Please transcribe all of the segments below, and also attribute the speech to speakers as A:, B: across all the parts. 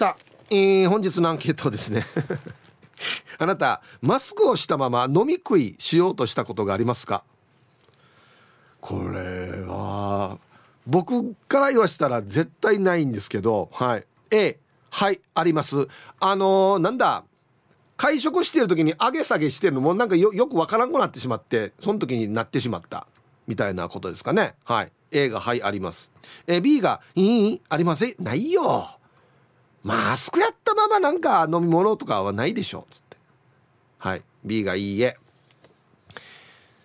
A: さあ、えー、本日のアンケートですね。あなたマスクをしたまま飲み食いしようとしたことがありますか？これは僕から言わしたら絶対ないんですけどはい。A はいあります。あのー、なんだ会食してる時に上げ下げしてるのもなんかよくわからんくなってしまってその時になってしまったみたいなことですかね。はい。A がはいあります。え B がいいありません。ないよ。マスクやったままなんか飲み物とかはないでしょつって。はい。B がいいえ。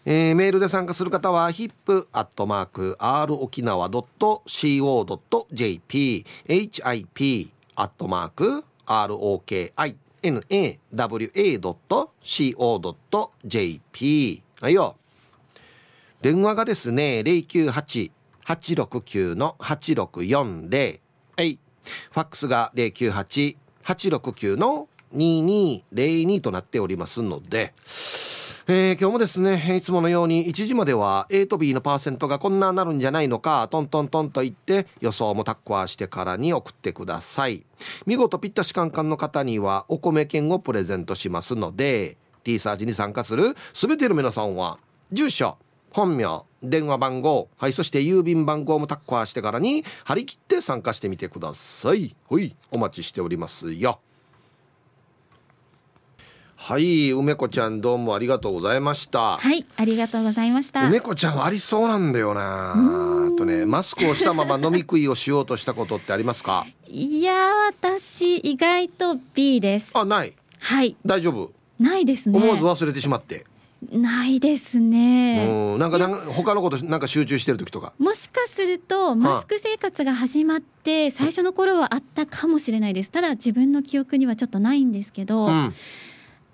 A: えー、メールで参加する方は hip.r 沖縄 .co.jp hip アットマーク ROKINAWA.co.jp はいよ。電話がですね098-869-8640ファックスが098-869の2202となっておりますのでえー、今日もですねいつものように1時までは A と B のパーセントがこんななるんじゃないのかトントントンと言って予想もタッコアしてからに送ってください。見事ピッタシカンカンの方にはお米券をプレゼントしますので T サージに参加する全ての皆さんは住所本名電話番号。はいそして郵便番号もタッコアしてからに張り切って参加してみてください。はいお待ちしておりますよ。はい梅子ちゃんどうもありがとうございました。
B: はいありがとうございました。
A: 梅子ちゃんはありそうなんだよな。とねマスクをしたまま飲み食いをしようとしたことってありますか？
B: いや私意外と B です。
A: あない。
B: はい。
A: 大丈夫？
B: ないですね。
A: 思わず忘れてしまって
B: ないですね。
A: うん、なんかなんか他のことなんか集中してる時とか。
B: もしかするとマスク生活が始まって最初の頃はあったかもしれないです。ただ自分の記憶にはちょっとないんですけど、うん、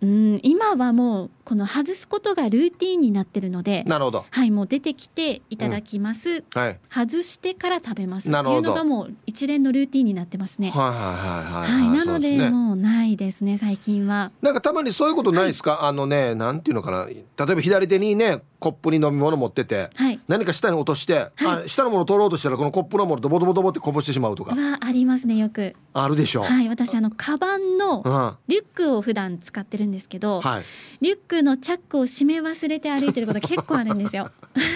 B: うん今はもうこの外すことがルーティンになってるので
A: なるほど。
B: はいもう出てきていただきます、うん、はい、外してから食べます。っていうのがもう一連のルーティンになってますね。
A: はいはいはいはい、
B: はい、なので、ね、もうないですね最近は。
A: なんかたまにそういうことないですか、はい、あのねなんていうのかな。例えば左手にねコップに飲み物持ってて、はい、何か下に落として、はい、あ下のもの取ろうとしたらこのコップのものドボドボドボってこぼしてしまうとか。
B: はありますねよく。
A: あるでしょ。う
B: はい私あのカバンのリュックを普段使ってるんですけど、はい、リュックのチャックを閉め忘れて歩いてること結構あるんですよ。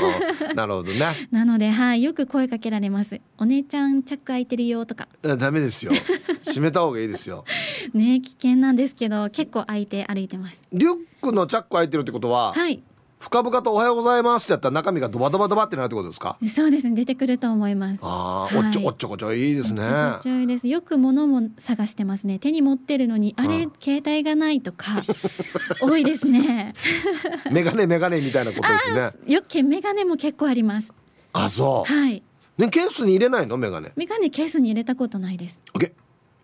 A: なるほどね。
B: なのではいよく声かけられます。お姉ちゃんチャック開いてるよとか。
A: ダメですよ。閉めた方がいいですよ。
B: ね危険なんですけど結構開いて歩いてます。
A: リュックのチャック開いてるってことははい深々とおはようございますってやったら中身がドバドバドバってなるってことですか？
B: そうですね。出てくると思います。
A: ああ、はい、おっちょおっちょこちょいいですね。おっちょ
B: こちょいです。よく物も探してますね。手に持ってるのにあれ携帯がないとか 多いですね。
A: メガネメガネみたいなことですね。
B: よくメガネも結構あります。
A: あそう。
B: はい。
A: ねケースに入れないの？メガネ。
B: メガネケースに入れたことないです。
A: オッケー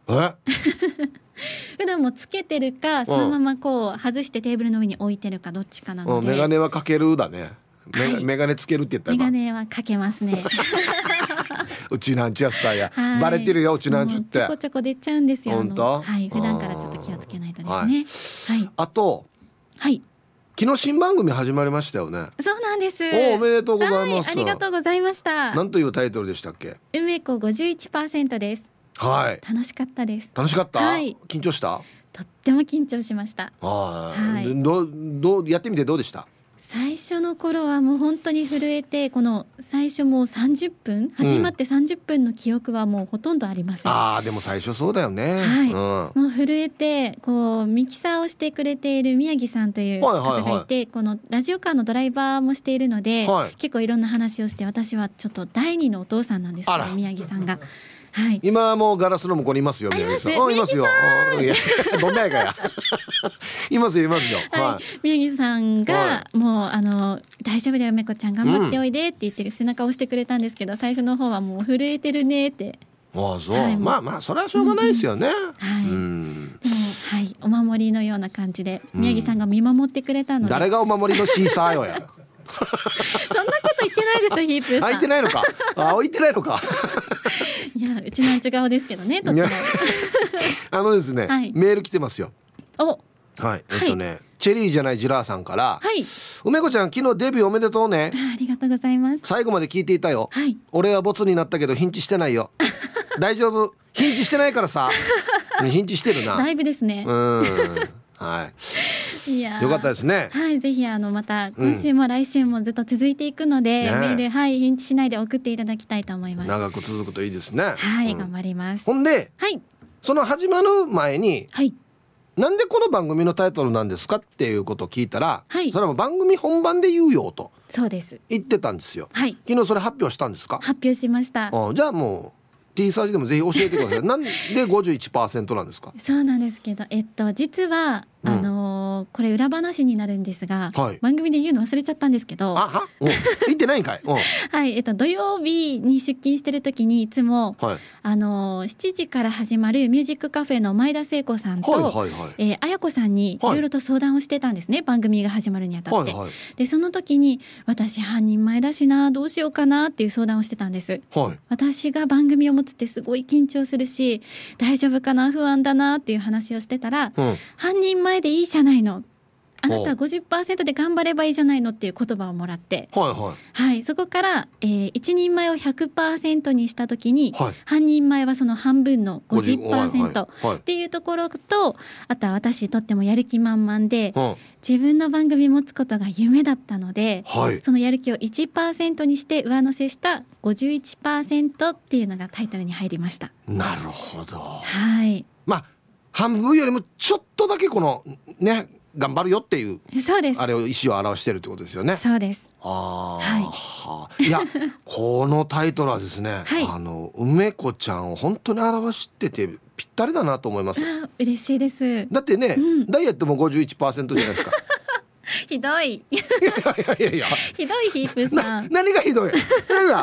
A: え？
B: 普段もつけてるかそのままこう外してテーブルの上に置いてるかどっちかなので、
A: メガネはかけるだね。メ,、はい、メガネつけるって言ったら。
B: メガネはかけますね。
A: うちなんちゅやさや、はい、バレてるようちなんちゅって。
B: ちょこちょこ出ちゃうんですよ
A: 本当
B: はい。普段からちょっと気をつけないとですね。はい、
A: あと
B: はい。
A: 昨日新番組始まりましたよね。
B: そうなんです。
A: おおめでとうございます、
B: ありがとうございました。
A: なんというタイトルでしたっけ？
B: 梅子51%です
A: はい。
B: 楽しかったです。
A: 楽しかった、はい、緊張した？
B: とっても緊張しました。
A: はい、どどうやってみてどうでした？
B: 最初の頃はもう本当に震えてこの最初もう30分始まって30分の記憶はもうほとんどありません、
A: うん、あでも最初そうだよね。
B: はい、うん、もう震えてこうミキサーをしてくれている宮城さんという方がいて、はいはいはい、このラジオカーのドライバーもしているので、はい、結構いろんな話をして私はちょっと第二のお父さんなんですけど宮城さんが。はい、
A: 今もガラスの向こうにいますよ
B: 宮城さん。
A: いますよ。どんなやかや。いますよいますよ。
B: はい。宮城さんが、もうあの大丈夫だよめこちゃん頑張っておいでって言って背中を押してくれたんですけど、最初の方はもう震えてるねって。
A: ああそう、まあまあそれはしょうがないですよね。はい。
B: でもはいお守りのような感じで宮城さんが見守ってくれたので。
A: 誰がお守りのシーサーよや。
B: そんなこと言ってないですよヒープ
A: さん。いてないのか。あ置いてないのか。
B: いやうちなんち顔ですけどねとっても。
A: あのですね、はい、メール来てますよ。
B: お。
A: はい。えっとね、はい、チェリーじゃないジラーさんから、
B: はい、
A: 梅子ちゃん昨日デビューおめでとうね。
B: ありがとうございます。
A: 最後まで聞いていたよ、
B: はい、
A: 俺はボツになったけどヒンチしてないよ。大丈夫？ヒンチしてないからさ。ヒンチしてるな。
B: だいぶですね。
A: うん。はい。いやよかったですね。
B: はい、ぜひあのまた今週も来週もずっと続いていくので、うん、メールはい返事しないで送っていただきたいと思います。
A: 長く続くといいですね。
B: はい、うん、頑張ります。
A: ほんで、
B: はい、
A: その始まる前に、
B: はい、
A: なんでこの番組のタイトルなんですかっていうことを聞いたら、
B: はい、
A: それは番組本番で言うよと。
B: そうです。
A: 言ってたんですよ。
B: はい。
A: 昨日それ発表したんですか？
B: 発表しました。
A: じゃあもう T サージでもぜひ教えてください。なんで51%なんですか？
B: そうなんですけど、えっと実はあのー、これ裏話になるんですが、はい、番組で言うの忘れちゃったんですけど、
A: あは、言ってないんかい？
B: はい、えっと土曜日に出勤してる時にいつも、はい、あのー、7時から始まるミュージックカフェの前田聖子さんと、はいはいはい、えー、綾子さんにい。ろいろと相談をしてたんですね、番組が始まるにあたって。はいはい、でその時に私犯人前だしなどうしようかなっていう相談をしてたんです。
A: はい、
B: 私が番組を持つってすごい緊張するし大丈夫かな不安だなっていう話をしてたら、うん、犯人前前でいいじゃないの。あなたは50%で頑張ればいいじゃないのっていう言葉をもらって、
A: はいはい。
B: はい、そこから、えー、一人前を100%にした時に、
A: はい、
B: 半人前はその半分の50%っていうところとあとは私とってもやる気満々で、
A: うん、
B: 自分の番組持つことが夢だったので、
A: はい、
B: そのやる気を1%にして上乗せした51%っていうのがタイトルに入りました。
A: なるほど。
B: はい。
A: まあ半分よりもちょっとだけこのね頑張るよっていう
B: そうです
A: あれを意思を表してるってことですよね。
B: そうです。
A: ああ、はい。いやこのタイトルはですね、
B: はい、
A: あの梅子ちゃんを本当に表しててぴったりだなと思います。
B: あ嬉しいです。
A: だってね、うん、ダイエットも51%じゃないですか。
B: ひどい。いや
A: いやいや
B: ひどいヒープさ
A: ん。何がひどい？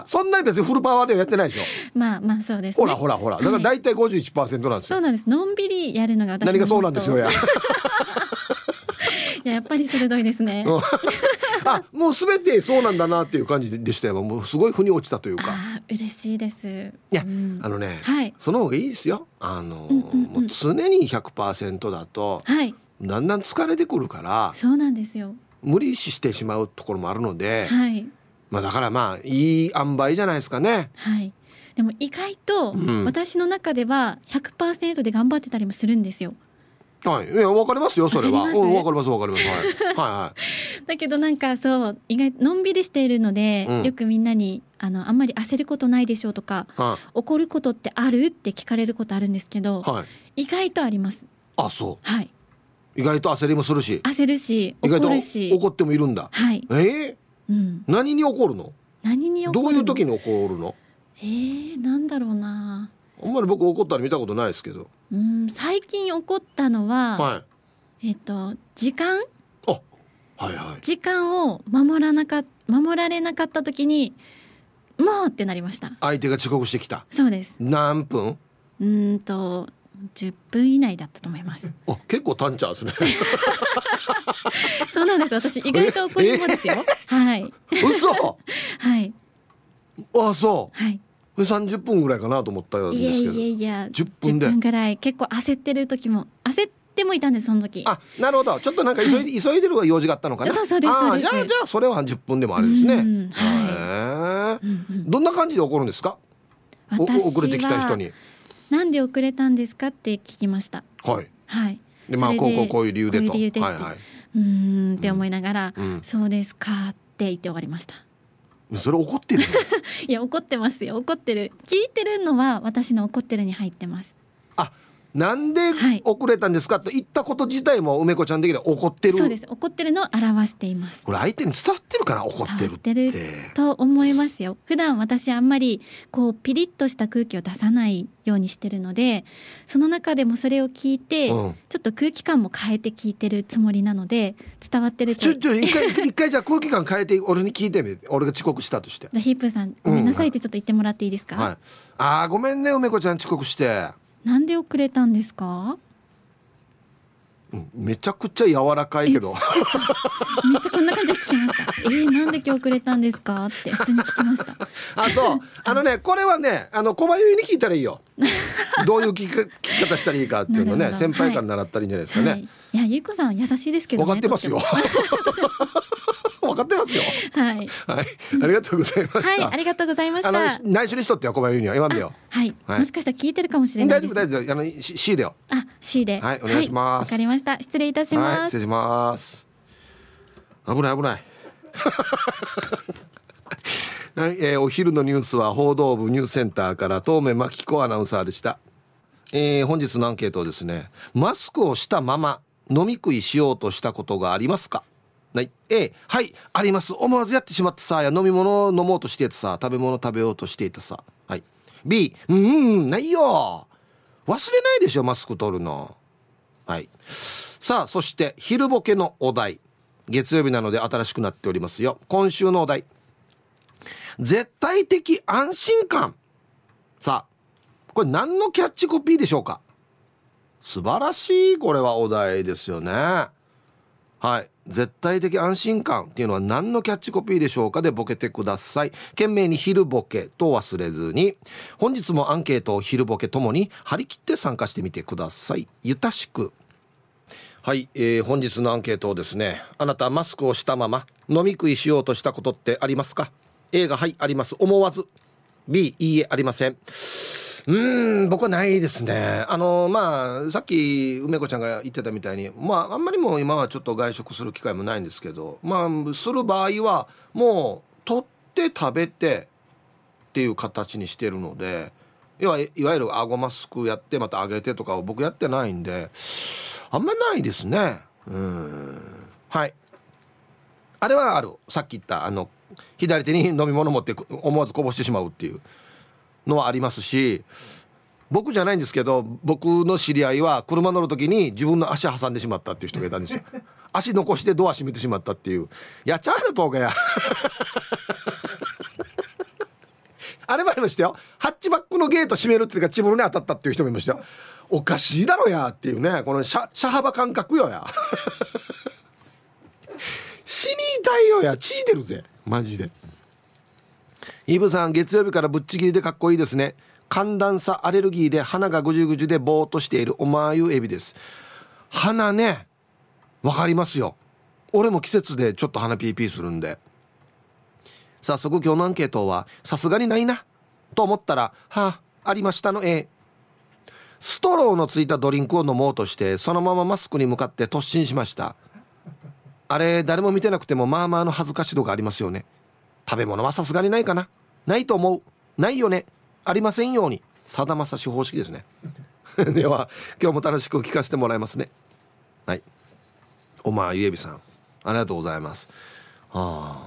A: そんなに別にフルパワーではやってないでしょ。
B: まあまあそうです、
A: ね、ほらほらほら。だから大体51%なんです
B: よ、そうなんです。のんびりやるのが私
A: 何がそうなんですよや。
B: いややっぱり鋭いですね。
A: あもうすべてそうなんだなっていう感じでしたよ。もうすごい腑に落ちたというか。
B: あ嬉しいです。い
A: や、うん、あのね、
B: はい、
A: その方がいいですよ。あの、うんうんうん、もう常に100%だと、
B: はい、
A: だんだん疲れてくるから。
B: そうなんですよ。
A: 無理してしまうところもあるので、
B: はい、
A: まあだからまあいい塩梅じゃないですかね。
B: はい。でも意外と私の中では100%で頑張ってたりもするんですよ。
A: はい、いや、わかりますよ、それは。わかります、わかります。はい、はい、はい。
B: だけど、なんか、そう、意外、のんびりしているので、うん、よくみんなに、あの、あんまり焦ることないでしょうとか。
A: は
B: 怒ることってある？って聞かれることあるんですけど、
A: は
B: い、意外とあります。
A: あ、そ
B: う。はい。
A: 意外と焦りもするし。
B: 焦るし怒るし。
A: 怒ってもいるんだ。
B: はい。
A: えー、
B: うん、
A: 何に怒るの？
B: 何に
A: どういう時に怒るの？
B: えー、なんだろうな。
A: あんまり僕怒ったら見たことないですけど。
B: うん最近怒ったのは、
A: は
B: い、えっ、と時間？
A: あはいはい。
B: 時間を守らなか守られなかった時にもうってなりました。
A: 相手が遅刻してきた。
B: そうです。
A: 何分？
B: うんと10分以内だったと思います。
A: あ結構短茶ですね。
B: そうなんです。私意外と怒りもですよ、はい。
A: 嘘。
B: はい。
A: あそ
B: う。はい。
A: 30分ぐらいかなと思ったんですけど。いや
B: いやいや。
A: 10分で。
B: 10分ぐらい結構焦ってる時も焦ってもいたんですその時。
A: あなるほど。ちょっとなんか急いで、はい、急いでる用事があったのかな。
B: そうそうですそうです。
A: じゃあじゃあそれは10分でもあれですね。
B: はい、
A: どんな感じで怒るんですか？遅れてきた人に
B: なんで遅れたんですか？って聞きました。
A: はい。
B: はい。
A: でまあこうこうこういう理由でと。
B: はいはい、うんって思いながら、
A: うん、
B: そうですかって言って終わりました。
A: それ怒ってる
B: いや怒ってますよ。怒ってる。聞いてるのは私の怒ってるに入ってます。
A: あなんで遅れたんですかと言ったこと自体も梅子ちゃん的には怒ってる。
B: そうです。怒ってるのを表しています。
A: これ相手に伝わってるかな怒ってるって。
B: ると思いますよ。普段私あんまりこうピリッとした空気を出さないようにしてるのでその中でもそれを聞いて、うん、ちょっと空気感も変えて聞いてるつもりなので伝わってる
A: と。ちょちょ一回一回じゃあ空気感変えて俺に聞いてみ俺が遅刻したとして。
B: じゃヒープーさんごめんなさいってちょっと言ってもらっていいですか、
A: うんはい、ああごめんね梅子ちゃん遅刻して
B: なんで遅れたんですか？
A: めちゃくちゃ柔らかいけど。
B: めっちゃこんな感じで聞きました。えー、なんで今日遅れたんですか？って普通に聞きました。
A: あそう。あのねこれはねあの小林に聞いたらいいよ。どういう聞き方したらいいかっていうのね 先輩から習ったらいいんじゃないですかね、はい。はい、
B: いやゆうこさん優しいですけど、
A: ね、分かってますよ。分かってますよ。
B: はい、
A: はい、ありがとうございました。
B: はい、ありがとうございました。
A: 内緒にしとってよ小林には。言わんでよ
B: はい、はい、もしかしたら聞いてるかもしれない
A: 大丈夫大丈夫。あの C でよ。
B: あ C で。
A: はいお願いします。わ、
B: かりました。失礼いたします、
A: 失礼します。危ない危ない。はい、えー、お昼のニュースは報道部ニュースセンターから東目真紀子アナウンサーでした、えー、本日のアンケートですねマスクをしたまま飲み食いしようとしたことがありますか？はい、A はいあります。思わずやってしまってさ。や飲み物を飲もうとしててさ。食べ物食べようとしていたさ。はい。B うんないよ。忘れないでしょマスク取るの。はい。さあそして昼ボケのお題。月曜日なので新しくなっておりますよ。今週のお題。絶対的安心感。さあこれ何のキャッチコピーでしょうか。素晴らしいこれはお題ですよね。はい。絶対的安心感っていうのは何のキャッチコピーでしょうかでボケてください。懸命に昼ボケと忘れずに。本日もアンケートを昼ボケともに張り切って参加してみてください。ゆたしく。はい、えー、本日のアンケートをですねあなたマスクをしたまま飲み食いしようとしたことってありますか？A がはいあります。思わず。B いいえありません。うん僕はないですね。あのまあさっき梅子ちゃんが言ってたみたいにまああんまりもう今はちょっと外食する機会もないんですけどまあする場合はもう取って食べてっていう形にしてるので要はいわゆる顎マスクやってまた上げてとかを僕やってないんであんまないですね。うん。はい。あれはある。さっき言ったあの左手に飲み物持って思わずこぼしてしまうっていう。のはありますし僕じゃないんですけど僕の知り合いは車乗る時に自分の足挟んでしまったっていう人がいたんですよ。足残してドア閉めてしまったっていう。やっちゃうなとかや。あれもありましたよ。ハッチバックのゲート閉めるっていうか自分に当たったっていう人もいましたよ。おかしいだろやっていうね。この車車幅感覚よや。死にたいよや。血出るぜ。マジでイブさん月曜日からぶっちぎりでかっこいいですね。寒暖差アレルギーで鼻がぐじゅぐじゅでぼーっとしているおまゆエビです。鼻ねわかりますよ。俺も季節でちょっと鼻ピーピーするんで。早速今日のアンケートはさすがにないなと思ったらはあありましたの A ストローのついたドリンクを飲もうとしてそのままマスクに向かって突進しました。あれ誰も見てなくてもまあまあの恥ずかし度がありますよね。食べ物はさすがにないかな。ないと思う。ないよね。ありませんように。さだまさし方式ですね。では今日も楽しく聞かせてもらいますね。はい。おまゆえびさん。ありがとうございます。あ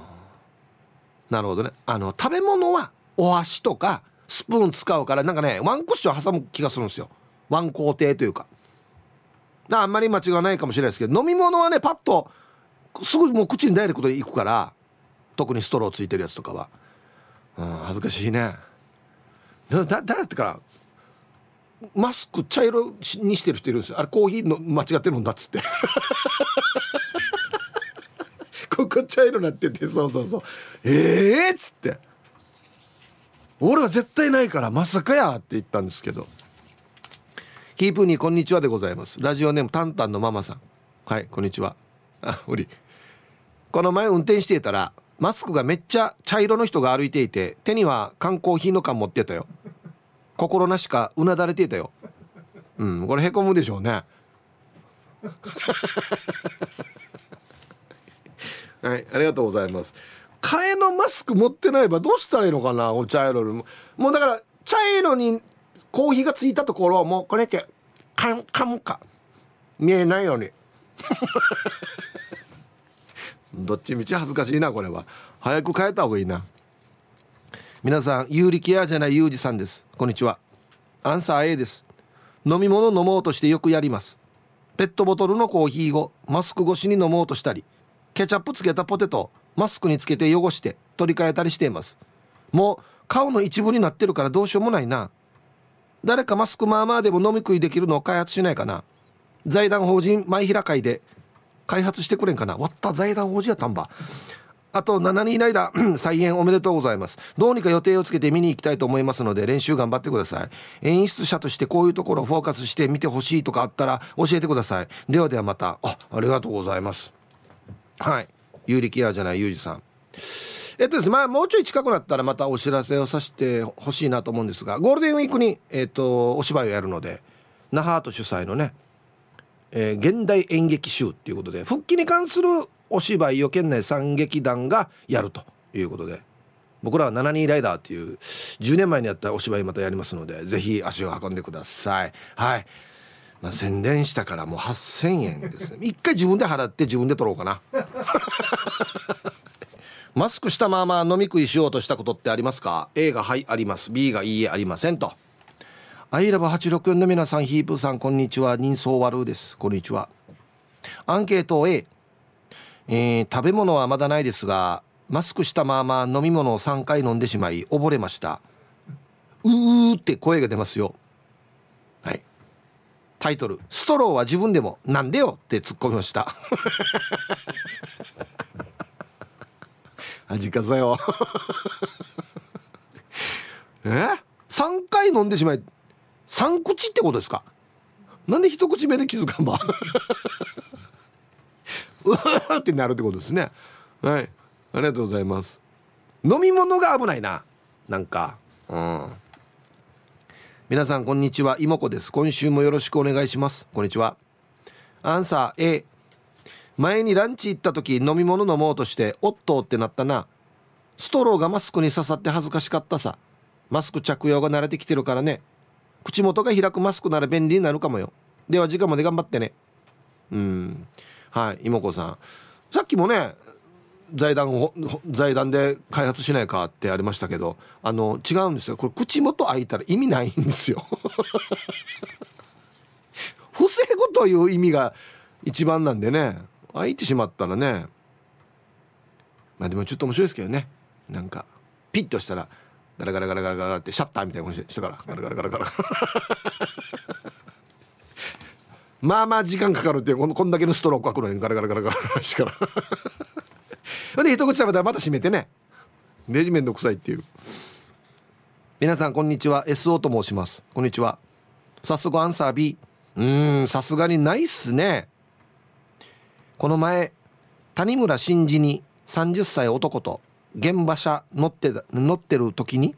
A: なるほどね。あの食べ物はお箸とかスプーン使うからなんかねワンクッション挟む気がするんですよ。ワン工程というか。あんまり間違いないかもしれないですけど飲み物はねパッとすぐもう口にダイレクトでいくから特にストローついてるやつとかは、うん、恥ずかしいね。だ誰ってからマスク茶色にしてる人いるんですよ。あれコーヒーの間違ってるんだっつって。ここ茶色なっててそうそうそう。ええー、っつって。俺は絶対ないからまさかやって言ったんですけど。キープにこんにちはでございます。ラジオネームタンタンのママさん。はいこんにちは。あおり。この前運転していたらマスクがめっちゃ茶色の人が歩いていて手には缶コーヒーの缶持ってたよ。心なしかうなだれていたよ。うんこれへこむでしょうね。はいありがとうございます。替えのマスク持ってないばどうしたらいいのかなお茶色にもうだから茶色にコーヒーがついたところをもうこれってカンカンか。見えないように。どっちみち恥ずかしいなこれは。早く変えた方がいいな。皆さん有力屋じゃないユージさんです。こんにちは。アンサー A です。飲み物飲もうとしてよくやります。ペットボトルのコーヒーをマスク越しに飲もうとしたりケチャップつけたポテトマスクにつけて汚して取り替えたりしています。もう顔の一部になってるからどうしようもないな。誰かマスクまあまあでも飲み食いできるのを開発しないかな。財団法人前平会で開発してくれんかな。わった財団法人やったんば。あと7人以内だ再演おめでとうございます。どうにか予定をつけて見に行きたいと思いますので練習頑張ってください。演出者としてこういうところをフォーカスして見てほしいとかあったら教えてください。ではではまた。あありがとうございます。はい。有力屋じゃないゆうじさん。えっとですねまあもうちょい近くなったらまたお知らせをさせてほしいなと思うんですがゴールデンウィークに、えっと、お芝居をやるので那覇アート主催のね、えー、現代演劇集っていうことで復帰に関するお芝居を県内3劇団がやるということで僕らは72ライダーっていう10年前にやったお芝居またやりますのでぜひ足を運んでください。はい。まあ、宣伝したからもう8000円ですね。一回自分で払って自分で取ろうかな。マスクしたまま飲み食いしようとしたことってありますか？A がはいあります。B がいいえありませんと。アイラブ864の皆さんヒープさんこんにちは。人相悪です。こんにちは。アンケート A、えー、食べ物はまだないですがマスクしたまま飲み物を3回飲んでしまい溺れました。うーって声が出ますよ。はい。タイトル「ストローは自分でもなんでよ」って突っ込みました。味かさよえ？3回飲んでしまい3口ってことですか？なんで一口目で気づかんば うわーってなるってことですね。はい。ありがとうございます。飲み物が危ないな。なんか。うん。皆さんこんにちは。妹子です。今週もよろしくお願いします。こんにちは。アンサー A 前にランチ行った時飲み物飲もうとしておっとってなったな。ストローがマスクに刺さって恥ずかしかったさ。マスク着用が慣れてきてるからね。口元が開くマスクなら便利になるかもよ。では時間まで頑張ってね。うん。はい妹子さん。さっきもね財団を財団で開発しないかってありましたけどあの違うんですよ。これ口元開いたら意味ないんですよ。防ぐという意味が一番なんでね。開いてしまったらね。まあでもちょっと面白いですけどね。なんかピッとしたらガラガラガラガラガラってシャッターみたいな感じしてからガラガラガラガラ。まあまあ時間かかるっていうこのこんだけのストローク開くのにガラガラガラガラしか。らで一口食べたらまた閉めてね。レジめんどくさいっていう。皆さんこんにちは。SO と申します。こんにちは。早速アンサー B うんさすがにないっすね。この前谷村新司に30歳男と現場車乗って乗ってる時に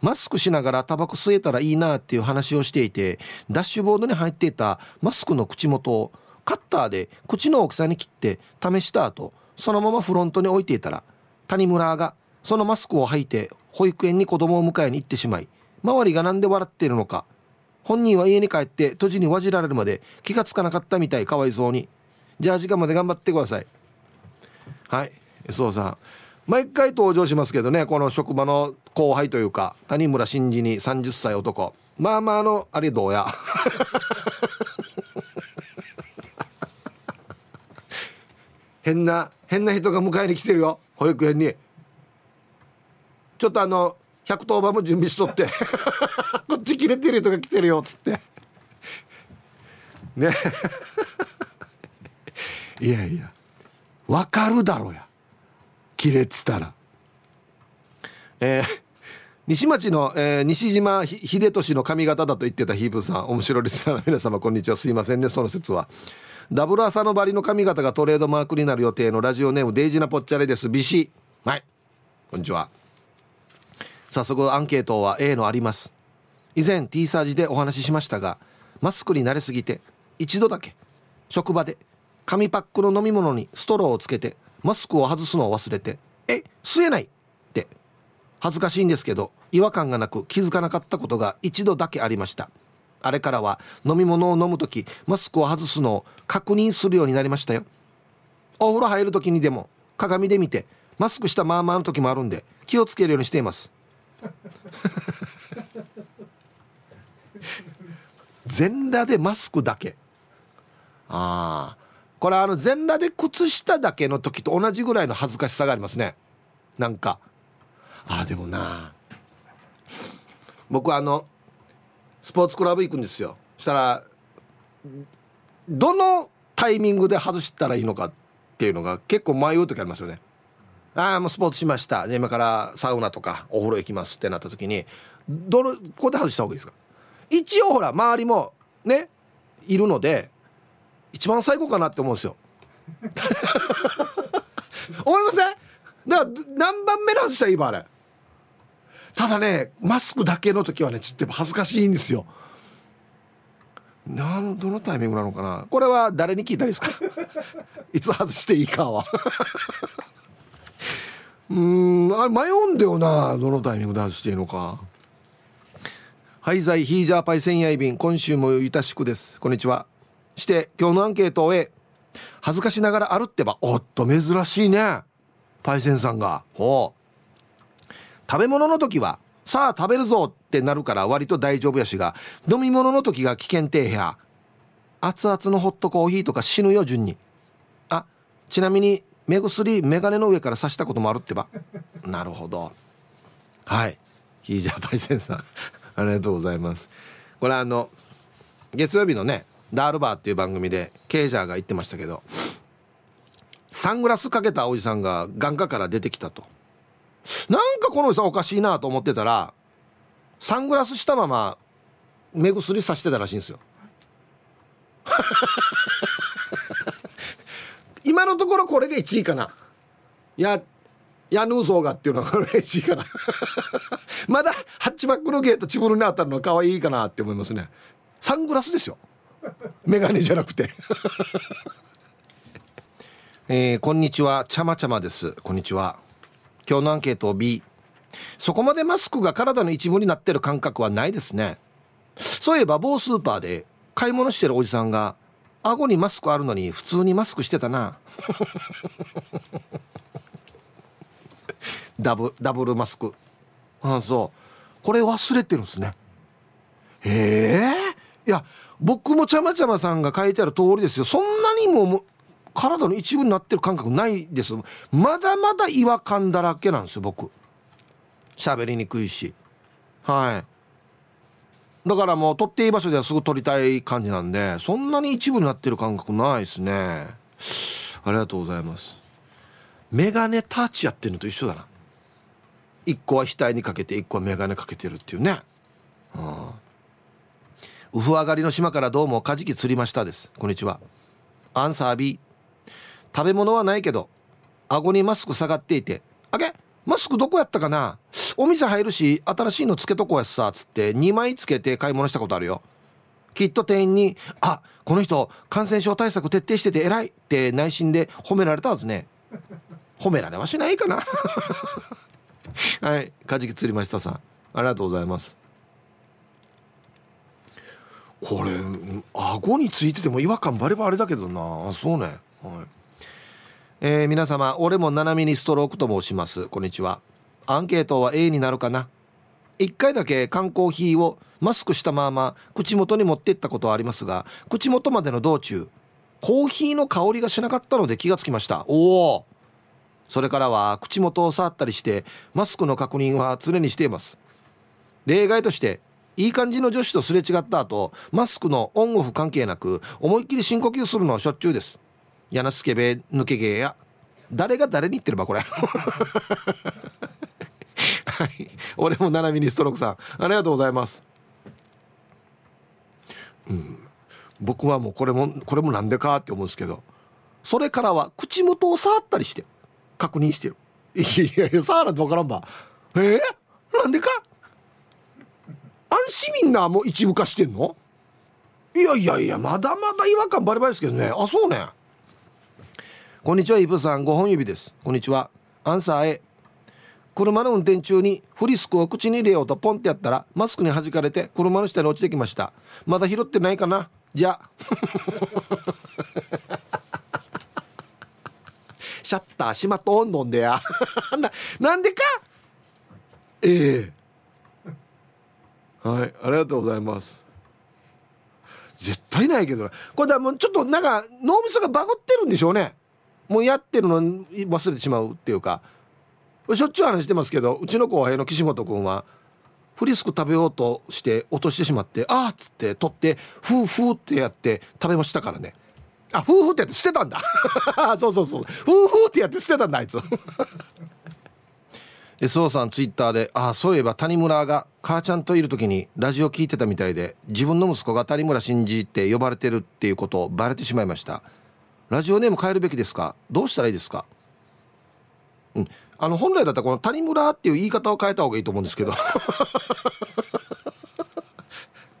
A: マスクしながらタバコ吸えたらいいなっていう話をしていてダッシュボードに入っていたマスクの口元をカッターで口の大きさに切って試した後そのままフロントに置いていたら谷村がそのマスクを履いて保育園に子供を迎えに行ってしまい周りが何で笑っているのか本人は家に帰って閉じにわじられるまで気がつかなかったみたいかわいそうに。じゃあ時間まで頑張ってください。はいそうさん。毎回登場しますけどねこの職場の後輩というか谷村新司に30歳男。まあまあのあれどうや。変な変な人が迎えに来てるよ。保育園に。ちょっとあの110番も準備しとって。こっち切れてる人が来てるよっつって。ね。いやいや。わかるだろうや。切れてたら。えー、西町の、えー、西島秀俊の髪型だと言ってたヒープさん面白いリスナーの皆様こんにちは。すいませんねその説は。ダブル朝のバリの髪型がトレードマークになる予定のラジオネームデイジナポッチャレです。ビシ。はい。こんにちは。早速アンケートは A のあります。以前 T サージでお話ししましたがマスクに慣れすぎて一度だけ職場で紙パックの飲み物にストローをつけてマスクを外すのを忘れて「え吸えない!」って。恥ずかしいんですけど違和感がなく気づかなかったことが一度だけありました。あれからは飲み物を飲む時マスクを外すのを確認するようになりましたよ。お風呂入る時にでも鏡で見てマスクしたまあまあの時もあるんで気をつけるようにしています。全裸でマスクだけ。ああこれあの全裸で靴下だけの時と同じぐらいの恥ずかしさがありますね。なんか。ああでもな。僕あのスポーツクラブ行くんですよ。したらどのタイミングで外したらいいのかっていうのが結構迷う時ありますよね。ああもうスポーツしました。今からサウナとかお風呂行きますってなった時にどのここで外した方がいいですか？一応ほら周りもねいるので一番最後かなって思うんですよ。思いません？だから何番目の外したらいいばあれ？ただねマスクだけの時はねちょっと恥ずかしいんですよ。なんどのタイミングなのかな？これは誰に聞いたんですか？いつ外していいかは。うんあ迷うんだよなどのタイミングで外していいのか。廃材ヒージャーパイセンヤイ便今週もゆたしくです。こんにちは。して今日のアンケートを終え恥ずかしながらあるってばおっと珍しいね。パイセンさんが。ほう。食べ物の時はさあ食べるぞってなるから割と大丈夫やしが飲み物の時が危険てや熱々のホットコーヒーとか死ぬよ順に。あちなみに目薬眼鏡の上から刺したこともあるってば。なるほど。はい。ヒージャーパイセンさんありがとうございます。これあの月曜日のねダールバーっていう番組でケイジャーが言ってましたけどサングラスかけたおじさんが眼科から出てきたと。なんかこのおじさんおかしいなと思ってたらサングラスしたまま目薬さしてたらしいんですよ。今のところこれが1位かな。やヤヌーゾーがっていうのがこれが1位かな。まだハッチバックのゲートチブルに当たるの可愛いかなって思いますね。サングラスですよ。メガネじゃなくて。えー、こんにちは。ちゃまちゃまです。こんにちは。今日のアンケート B そこまでマスクが体の一部になってる感覚はないですね。そういえば某スーパーで買い物してるおじさんが顎にマスクあるのに普通にマスクしてたな。ダブダブルマスク。ああそう。これ忘れてるんですね。へえいや僕もちゃまちゃまさんが書いてある通りですよ。そんなにも体の一部になってる感覚ないです。まだまだ違和感だらけなんですよ僕。喋りにくいし。はい。だからもう撮っていい場所ではすぐ撮りたい感じなんでそんなに一部になってる感覚ないですね。ありがとうございます。メガネタッチやってるのと一緒だな。一個は額にかけて一個はメガネかけてるっていうね。うん。ウフ上がりの島からどうもカジキ釣りましたです。こんにちは。アンサー B 食べ物はないけど顎にマスク下がっていてあげマスクどこやったかな？お店入るし新しいのつけとこうやさつって2枚つけて買い物したことあるよ。きっと店員に「あこの人感染症対策徹底してて偉い」って内心で褒められたはずね。褒められはしないかな。はい。カジキ釣りましたさん。ありがとうございます。これ顎についてても違和感バレバレだけどな。そうね。はい。えー、皆様俺もナナミニストロークと申します。こんにちは。アンケートは A になるかな。1回だけ缶コーヒーをマスクしたまま口元に持っていったことはありますが口元までの道中コーヒーの香りがしなかったので気がつきました。おお。それからは口元を触ったりしてマスクの確認は常にしています。例外としていい感じの女子とすれ違った後マスクのオンオフ関係なく思いっきり深呼吸するのはしょっちゅうです。やなすけべ抜け毛や誰が誰に言ってればこれ。はい。俺も七海にストロークさんありがとうございます。うん。僕はもうこれもこれもなんでかって思うんですけどそれからは口元を触ったりして確認してる。いやいや触らんと分からんば。えー、なんでか？安心みんなも一部化してんの？いやいやいやまだまだ違和感バリバリですけどね。あそうね。こんにちはイブさん。5本指です。こんにちは。アンサー A 車の運転中にフリスクを口に入れようとポンってやったらマスクに弾かれて車の下に落ちてきました。まだ拾ってないかな？じゃ。あ シャッター閉まっとんのんでや。ななんでか？ええ。はいありがとうございます。絶対ないけどな。これだもうちょっとなんか脳みそがバグってるんでしょうね。もうやってるの忘れてしまうっていうか。しょっちゅう話してますけどうちの後輩の岸本君はフリスク食べようとして落としてしまってあっつって取ってフーフーってやって食べましたからね。あフーフーってやって捨てたんだ。そうそうそう。フーフーってやって捨てたんだあいつ。えそうさんツイッターで「ああそういえば谷村が母ちゃんといる時にラジオ聞いてたみたいで自分の息子が谷村新司って呼ばれてるっていうことをバレてしまいました。ラジオネーム変えるべきですか？どうしたらいいですか？うん、あの本来だったらこの谷村っていう言い方を変えた方がいいと思うんですけど。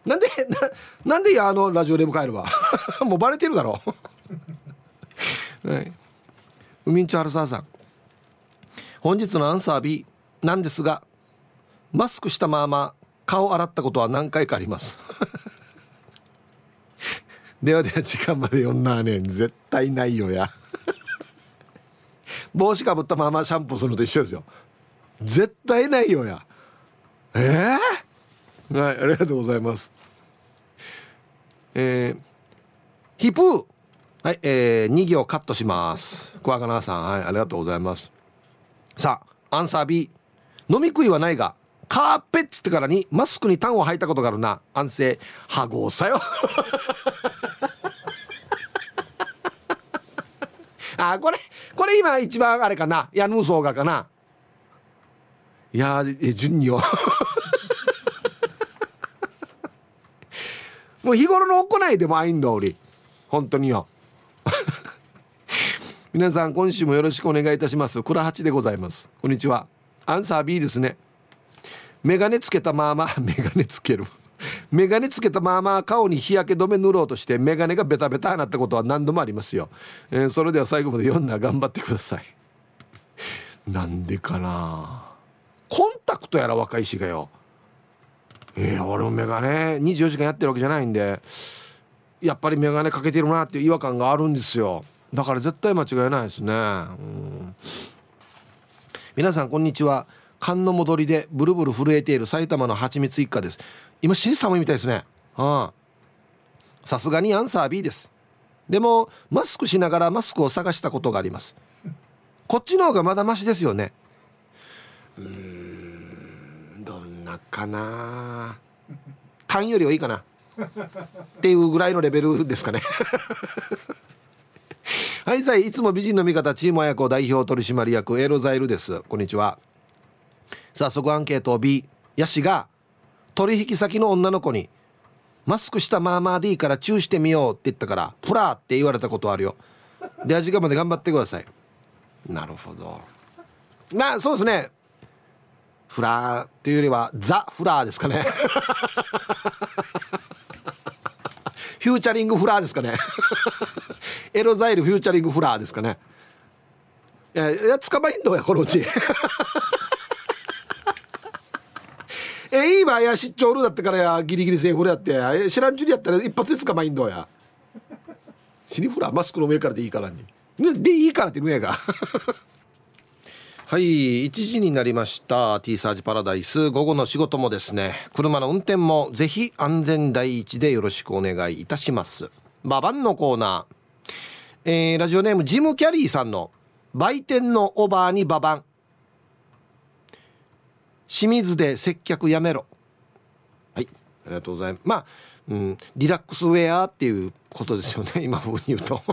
A: なんでななんであのラジオネーム変えるわ？もうバレてるだろはい、ウミンチュハルサーさん。本日のアンサー B なんですがマスクしたまま顔洗ったことは何回かあります。ではでは時間まで読んなね絶対ないよや。帽子かぶったままシャンプーするのと一緒ですよ。絶対ないよや。ええー、はいありがとうございます。えー、ヒプー。はいえー、2行カットします。クワガナさんはいありがとうございます。さあアンサー B 飲み食いはないがカーペッツってからにマスクにタンを履いたことがあるな。安静。ハゴさよ。あこれこれ今一番あれかな。ヤヌーソーガかな。いやえ順によ。もう日頃の行いでもあいんだ俺。本当によ。皆さん今週もよろしくお願いいたします。倉八でございます。こんにちは。アンサー B ですね。メガネつけたまま メガネつける。メガネつけたまま顔に日焼け止め塗ろうとしてメガネがベタベタになったことは何度もありますよ、えー、それでは最後まで読んだ頑張ってください。なんでかな？コンタクトやら若いしがよ。えー、俺もメガネ24時間やってるわけじゃないんでやっぱりメガネかけてるなっていう違和感があるんですよ。だから絶対間違いないですね。うん。皆さんこんにちは。寒の戻りでブルブル震えている埼玉の蜂蜜一家です。今死に寒いみたいですね。さすがにアンサー B です。でもマスクしながらマスクを探したことがあります。こっちの方がまだマシですよね。うんどんなかな。単よりはいいかな。っていうぐらいのレベルですかね。はいさいいつも美人の味方チーム親子代表取締役エロザイルです。こんにちは。早速アンケート B ヤシが取引先の女の子にマスクしたまあまあでいいからチューしてみようって言ったからプラーって言われたことあるよ。で時間まで頑張ってください。なるほど。まあそうですね。フラーっていうよりはザ・フラーですかね。フューチャリングフラーですかねエロザイルフューチャリングフラーですかね。いやいや捕まえんのやこのうち。えいいわや出張ルだってからやギリギリセーフルやって。知らんちゅりやったら一発で捕まえんのや。死にフラーマスクの上からでいいからに。でいいからって言うんやが。はい1時になりました。T サージパラダイス。午後の仕事もですね。車の運転もぜひ安全第一でよろしくお願いいたします。ババンのコーナー、えー、ラジオネームジム・キャリーさんの売店のおばあにババン。清水で接客やめろ。はいありがとうございます。まあ、うん、リラックスウェアっていうことですよね 今風に言うと。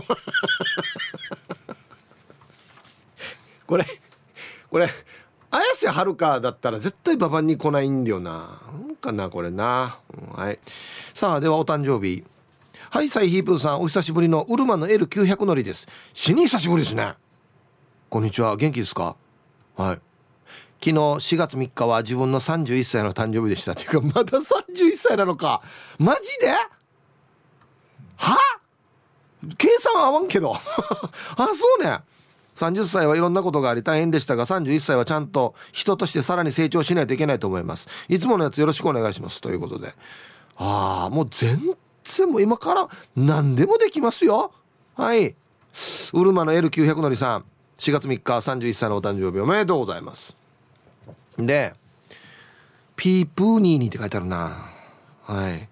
A: これこれ綾瀬はるかだったら絶対ババンに来ないんだよな。なんかなこれな、はい。さあではお誕生日。はいサイヒープーさんお久しぶりのウルマの L900 乗りです。死に久しぶりですね。こんにちは元気ですか？はい。昨日4月3日は自分の31歳の誕生日でしたっていうか まだ31歳なのか。マジで？は？計算合わんけど。あそうね。30歳はいろんなことがあり大変でしたが31歳はちゃんと人としてさらに成長しないといけないと思います。いつものやつよろしくお願いします。ということで。ああもう全然も今から何でもできますよ。はい。ウルマの L900 のりさん。4月3日31歳のお誕生日おめでとうございます。でピープーニーニって書いてあるな。はい。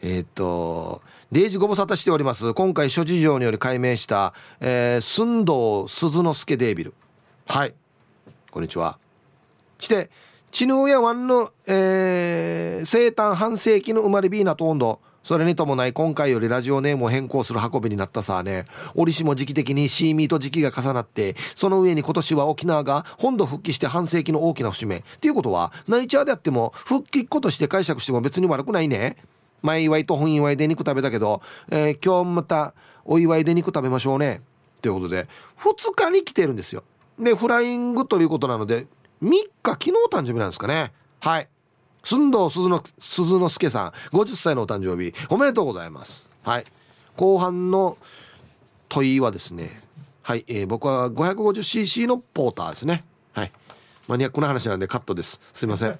A: えー、っとデイジご無沙汰しております。今回諸事情により改名した、えー、寸胴鈴之助デービル。はい。こんにちは。してチヌーヤワンの、えー、生誕半世紀の生まれビーナと温度それに伴い今回よりラジオネームを変更する運びになったさあね。折しも時期的にシーミーと時期が重なってその上に今年は沖縄が本土復帰して半世紀の大きな節目。っていうことはナイチャーであっても復帰っ子として解釈しても別に悪くないね。前祝いと本祝いで肉食べたけど、えー、今日またお祝いで肉食べましょうね。ということで2日に来てるんですよ。でフライングということなので3日昨日誕生日なんですかね。はい。寸藤鈴の鈴之助さん50歳のお誕生日おめでとうございます。はい。後半の問いはですねはい、えー、僕は 550cc のポーターですね。はい。マニアックな話なんでカットです。すいません、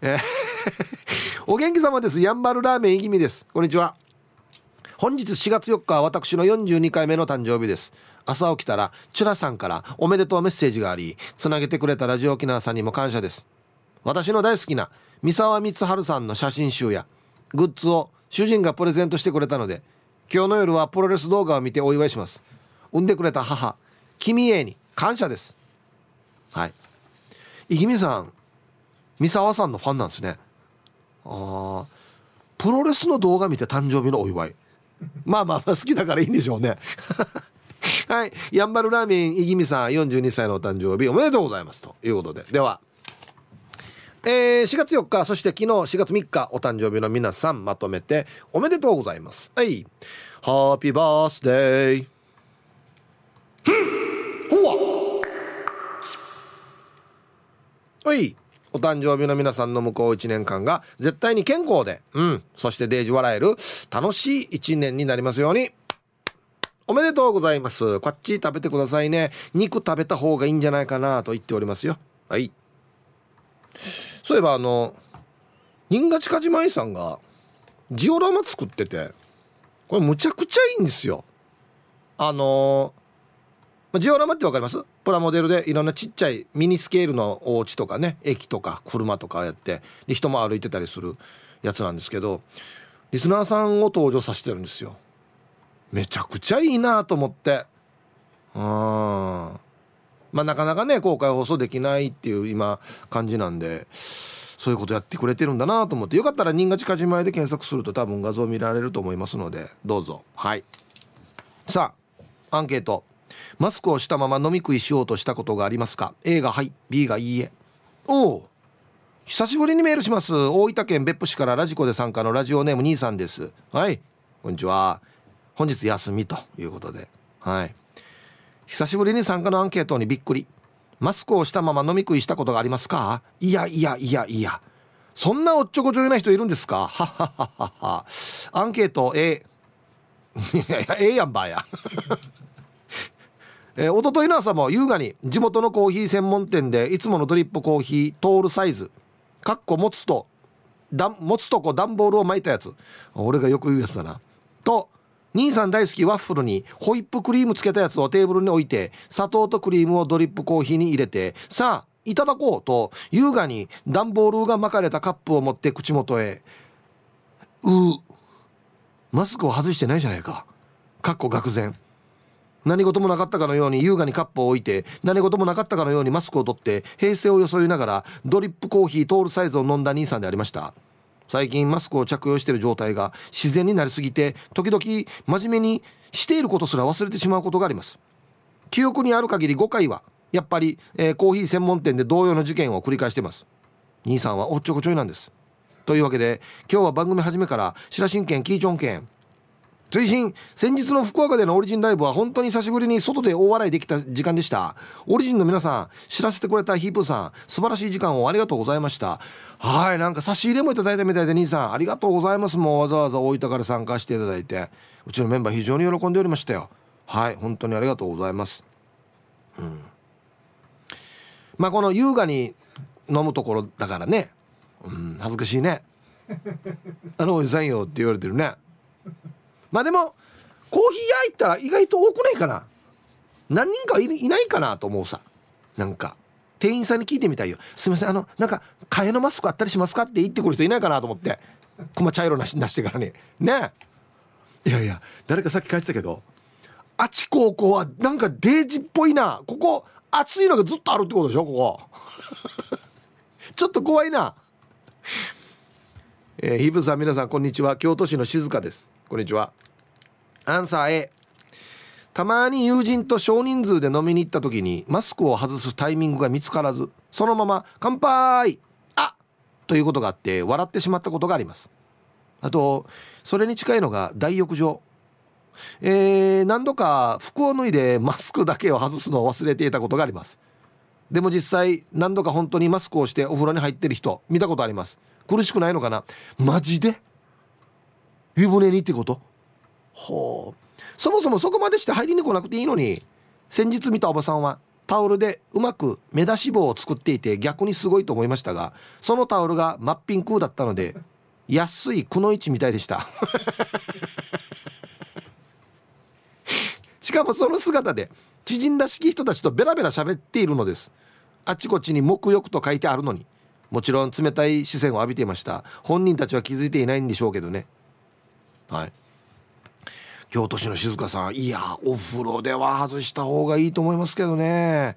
A: えー、お元気様です。やんばるラーメンいぎみです。こんにちは。本日4月4日は私の42回目の誕生日です。朝起きたらチュラさんからおめでとうメッセージがありつなげてくれたラジオ沖縄さんにも感謝です。私の大好きな三沢光晴さんの写真集やグッズを主人がプレゼントしてくれたので今日の夜はプロレス動画を見てお祝いします。産んでくれた母君へに感謝です。はい。いきみさん三沢さんのファンなんですね。ああプロレスの動画見て誕生日のお祝い。まあまあまあ好きだからいいんでしょうね。はい。やんばるラーメンいぎみさん42歳のお誕生日おめでとうございますということで。ではえー、4月4日そして昨日4月3日お誕生日の皆さんまとめておめでとうございますはいハッピーバースデーほわはいお誕生日の皆さんの向こう1年間が絶対に健康で、うん、そしてデージ笑える楽しい1年になりますように。おめでとうございます。こっち食べてくださいね。肉食べた方がいいんじゃないかなと言っておりますよ。はい。そういえばあの新賀近島愛さんがジオラマ作っててこれむちゃくちゃいいんですよ。あのジオラマって分かります？プラモデルでいろんなちっちゃいミニスケールのお家とかね駅とか車とかやってで人も歩いてたりするやつなんですけどリスナーさんを登場させてるんですよ。めちゃくちゃいいなと思って。うん。まあなかなかね公開放送できないっていう今感じなんでそういうことやってくれてるんだなと思ってよかったら新賀近島で検索すると多分画像見られると思いますのでどうぞ。はい。さあアンケート。マスクをしたまま飲み食いしようとしたことがありますか？A がはい B がいいえ。おお久しぶりにメールします。大分県別府市からラジコで参加のラジオネーム兄さんです。はいこんにちは。本日休みということで。はい。久しぶりに参加のアンケートにびっくり。マスクをしたまま飲み食いしたことがありますか？いやいやいやいや。そんなおっちょこちょいな人いるんですか？ははははは。アンケート A いやいやええやんばや。えー、おとといの朝も優雅に地元のコーヒー専門店でいつものドリップコーヒー通るサイズかっこ持つとだ持つとこ段ボールを巻いたやつ。俺がよく言うやつだな。と兄さん大好きワッフルにホイップクリームつけたやつをテーブルに置いて砂糖とクリームをドリップコーヒーに入れてさあいただこうと優雅に段ボールが巻かれたカップを持って口元へ。うマスクを外してないじゃないか。かっこ愕然。何事もなかったかのように優雅にカップを置いて何事もなかったかのようにマスクを取って平静を装いながらドリップコーヒートールサイズを飲んだ兄さんでありました。最近マスクを着用している状態が自然になりすぎて時々真面目にしていることすら忘れてしまうことがあります。記憶にある限り5回はやっぱり、えー、コーヒー専門店で同様の事件を繰り返しています。兄さんはおっちょこちょいなんです。というわけで今日は番組始めから白新県キーチョン県追伸。先日の福岡でのオリジンライブは本当に久しぶりに外で大笑いできた時間でした。オリジンの皆さん知らせてくれたヒープーさん素晴らしい時間をありがとうございました。はいなんか差し入れもいただいたみたいで兄さんありがとうございます。もうわざわざ大分から参加していただいて。うちのメンバー非常に喜んでおりましたよ。はい本当にありがとうございます。うん。まあこの優雅に飲むところだからね。うん恥ずかしいね。あのおじさんよって言われてるね。まあでもコーヒー屋行ったら意外と多くないかな？何人かいないかなと思うさ。なんか店員さんに聞いてみたいよ。すいませんあのなんか替えのマスクあったりしますかって言ってくる人いないかなと思って。熊茶色なしなしてからに。ねいやいや誰かさっき書いてたけど。あち高校はなんかデージっぽいな。ここ暑いのがずっとあるってことでしょここ。ちょっと怖いな。えー、ヒブさん皆さんこんにちは。京都市の静香ですこんにちは。アンサー A たまに友人と少人数で飲みに行った時にマスクを外すタイミングが見つからずそのまま「乾杯!」あということがあって笑ってしまったことがあります。あとそれに近いのが大浴場。えー、何度か服を脱いでマスクだけを外すのを忘れていたことがあります。でも実際何度か本当にマスクをしてお風呂に入ってる人見たことあります。苦しくないのかな？マジで？湯船にってこと？ほう。そもそもそこまでして入りに来なくていいのに先日見たおばさんはタオルでうまく目出し棒を作っていて逆にすごいと思いましたがそのタオルが真っピンクだったので安いくのいちみたいでした。しかもその姿で知人らしき人たちとベラベラ喋っているのです。あちこちに沐浴と書いてあるのに。もちろん冷たい視線を浴びていました。本人たちは気づいていないんでしょうけどね。はい。京都市の静香さんいやお風呂では外した方がいいと思いますけどね。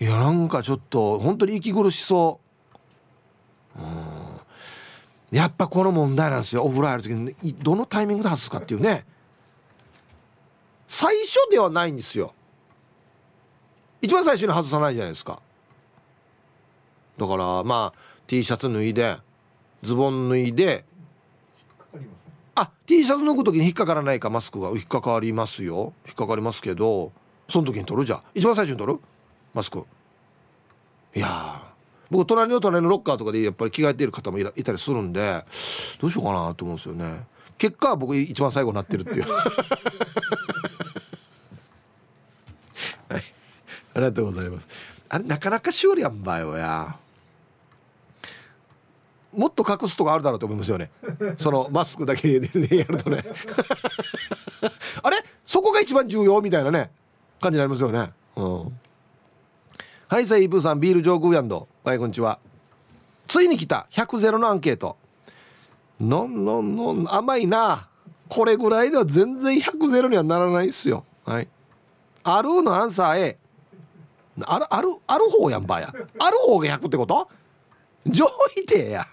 A: いやなんかちょっと本当に息苦しそう。うん。やっぱこの問題なんですよ。お風呂入る時にどのタイミングで外すかっていうね。最初ではないんですよ。一番最初に外さないじゃないですか。だからまあ T シャツ脱いでズボン脱いであ T シャツ脱ぐ時に引っかからないかマスクが。引っかかりますよ。引っかかりますけどその時に取る？じゃん一番最初に取る？マスクいや僕隣の隣のロッカーとかでやっぱり着替えている方もいたりするんでどうしようかなと思うんですよね。結果は僕一番最後になってるっていう。はい。ありがとうございます。あれなかなか修理やんばよや。もっと隠すとこあるだろうと思いますよね。そのマスクだけで、ね、やるとね。あれ？そこが一番重要みたいなね。感じになりますよね。うん。はいさあイブーさんビール上空やんど。はいこんにちは。ついに来た。100ゼロのアンケート。のんのんのん甘いな。これぐらいでは全然100ゼロにはならないっすよ。はい。あるのアンサー A あるあるある方やんばや。ある方が100ってこと？上位定や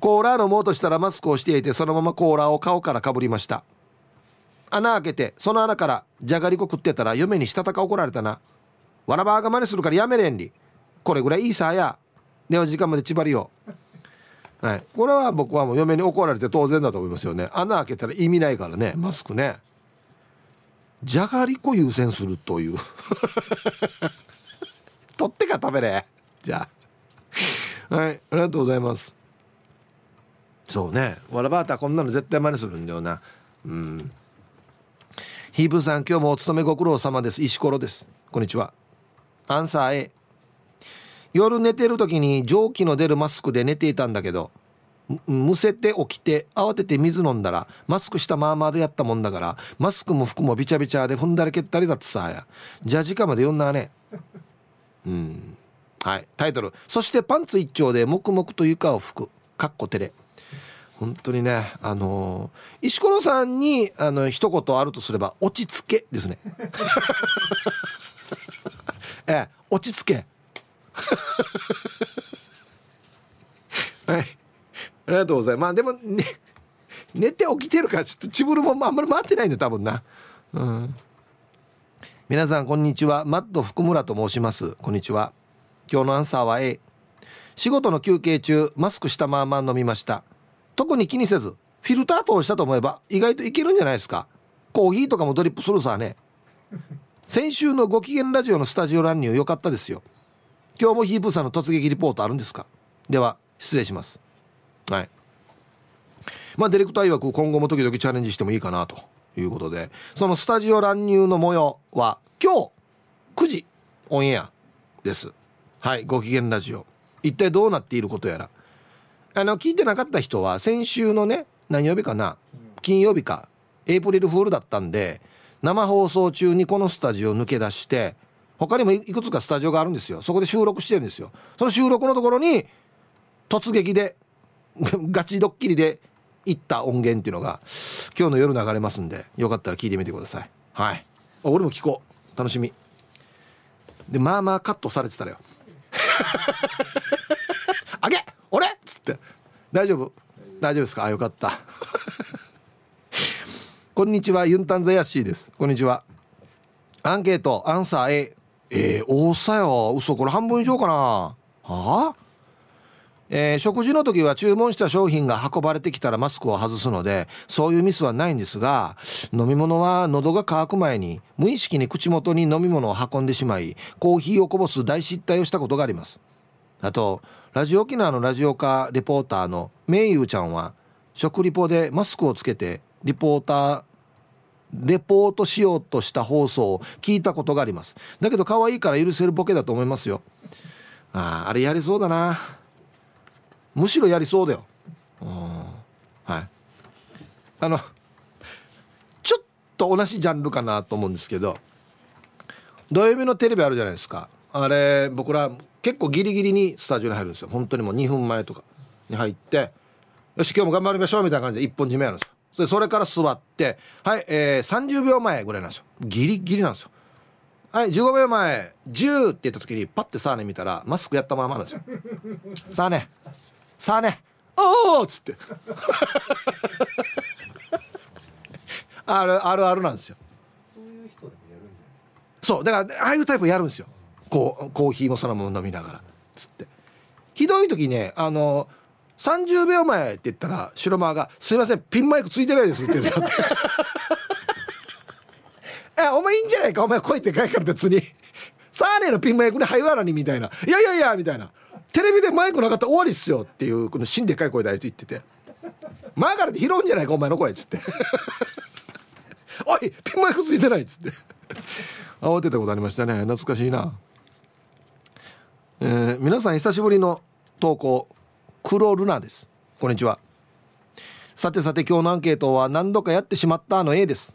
A: コーラ飲もうとしたらマスクをしていてそのままコーラを顔からかぶりました。穴開けてその穴からじゃがりこ食ってたら嫁にしたたか怒られたな。わらばーが真似するからやめれんり。これぐらいいいさや。では時間まで縛りよはい。これは僕はもう嫁に怒られて当然だと思いますよね。穴開けたら意味ないからね。マスクね。じゃがりこ優先するという。取ってか食べれ。じゃあ。はいありがとうございます。そうね。わらばーたこんなの絶対真似するんだよな。うん。ヒープさん今日もお勤めご苦労様です。石ころです。こんにちは。アンサー A 夜寝てる時に蒸気の出るマスクで寝ていたんだけどむせて起きて慌てて水飲んだらマスクしたまあまあでやったもんだからマスクも服もびちゃびちゃで踏んだり蹴ったりだってさや。じゃあ時間まで読んだね。うん。はい。タイトル「そしてパンツ一丁で黙々と床を拭く」かっこ照れ。本当にねあのー、石ころさんにあの一言あるとすれば「落ち着け」ですね。ええ落ち着け。はい。ありがとうございます。まあでもね寝て起きてるからちょっとチブルもあんまり回ってないんだ多分な。うん。皆さんこんにちは。マッド福村と申します。こんにちは。今日のアンサーは A 仕事の休憩中マスクしたまま飲みました。特に気にせずフィルター通したと思えば意外といけるんじゃないですか。コーヒーとかもドリップするさね。先週のご機嫌ラジオのスタジオ乱入良かったですよ。今日もヒープさんの突撃リポートあるんですか？では失礼します。はい。まあディレクター曰く今後も時々チャレンジしてもいいかなということでそのスタジオ乱入の模様は今日9時オンエアです。はいご機嫌ラジオ。一体どうなっていることやら。あの聞いてなかった人は先週のね何曜日かな金曜日かエイプリルフールだったんで生放送中にこのスタジオ抜け出して他にもいくつかスタジオがあるんですよ。そこで収録してるんですよ。その収録のところに突撃で ガチドッキリで行った音源っていうのが今日の夜流れますんでよかったら聞いてみてください。はい。俺も聞こう。楽しみ。でまあまあカットされてたらよ。あげ俺？っつって。大丈夫？大丈夫ですか？あよかった。こんにちは。ユンタンザヤシーです。こんにちは。アンケートアンサー A えー、多さよ嘘。これ半分以上かな。はあ？えー、食事の時は注文した商品が運ばれてきたらマスクを外すのでそういうミスはないんですが飲み物は喉が渇く前に無意識に口元に飲み物を運んでしまいコーヒーをこぼす大失態をしたことがあります。あとラジオ沖縄のラジオカレポーターのめいゆうちゃんは食リポでマスクをつけてリポーターレポートしようとした放送を聞いたことがあります。だけど可愛いから許せるボケだと思いますよ。あああれやりそうだな。むしろやりそうだよ。はい。あのちょっと同じジャンルかなと思うんですけど土曜日のテレビあるじゃないですか。あれ僕ら結構ギリギリにスタジオに入るんですよ。本当にもう2分前とかに入ってよし今日も頑張りましょうみたいな感じで一本締めやるんですよ。でそれから座ってはい、えー、30秒前ぐらいなんですよ。ギリギリなんですよ。はい15秒前10って言った時にパッてサーネ見たらマスクやったままなんですよ。さあねさあね。おおっつって。あるあるあるなんですよ。そうだからああいうタイプやるんですよ。こうコーヒーもそのまま飲みながらつって。ひどい時ねあの30秒前って言ったら白間が「すいませんピンマイクついてないです」って言って えお前いいんじゃないか？お前来いって書いから別に。サーネのピンマイクに入らにみたいな「いやいやいや」みたいな「テレビでマイクなかったら終わりっすよ」っていうこの芯でかい声であいつ言ってて「前からで拾うんじゃないかお前の声」っつって「おいピンマイクついてない」っつって。慌てたことありましたね。懐かしいな。えー、皆さん久しぶりの投稿黒ルナです。こんにちは。さてさて今日のアンケートは何度かやってしまったの A です。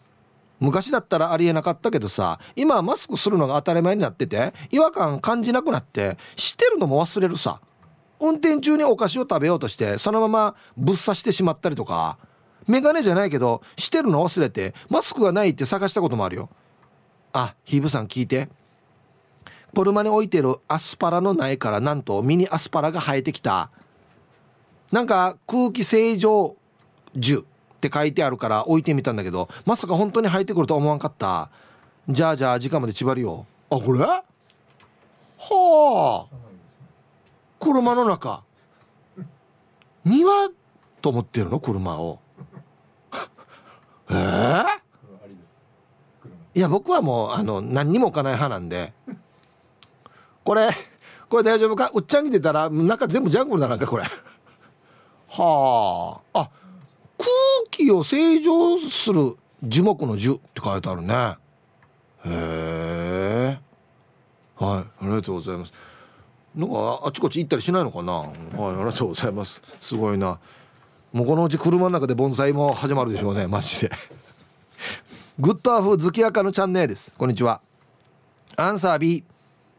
A: 昔だったらありえなかったけどさ今はマスクするのが当たり前になってて違和感感じなくなってしてるのも忘れるさ。運転中にお菓子を食べようとしてそのままぶっ刺してしまったりとかメガネじゃないけどしてるの忘れてマスクがないって探したこともあるよ。あヒーブさん聞いて。車に置いてるアスパラの苗からなんとミニアスパラが生えてきた。なんか空気清浄樹。って書いてあるから置いてみたんだけどまさか本当に生えてくるとは思わんかった。じゃあじゃあ時間まで縛るよあこれ？はあ。車の中。庭と思ってるの？車を。ええー、いや僕はもうあの何にも置かない派なんで。これこれ大丈夫か？うっちゃんに出たら中全部ジャングルだなんかこれ。はあ。あ気を清浄する樹木の樹って書いてあるね。へえはいありがとうございます。なんかあちこち行ったりしないのかな？はいありがとうございます。すごいな。もうこのうち車の中で盆栽も始まるでしょうねマジで。グッドアフ月明のチャンネルです。こんにちは。アンサー B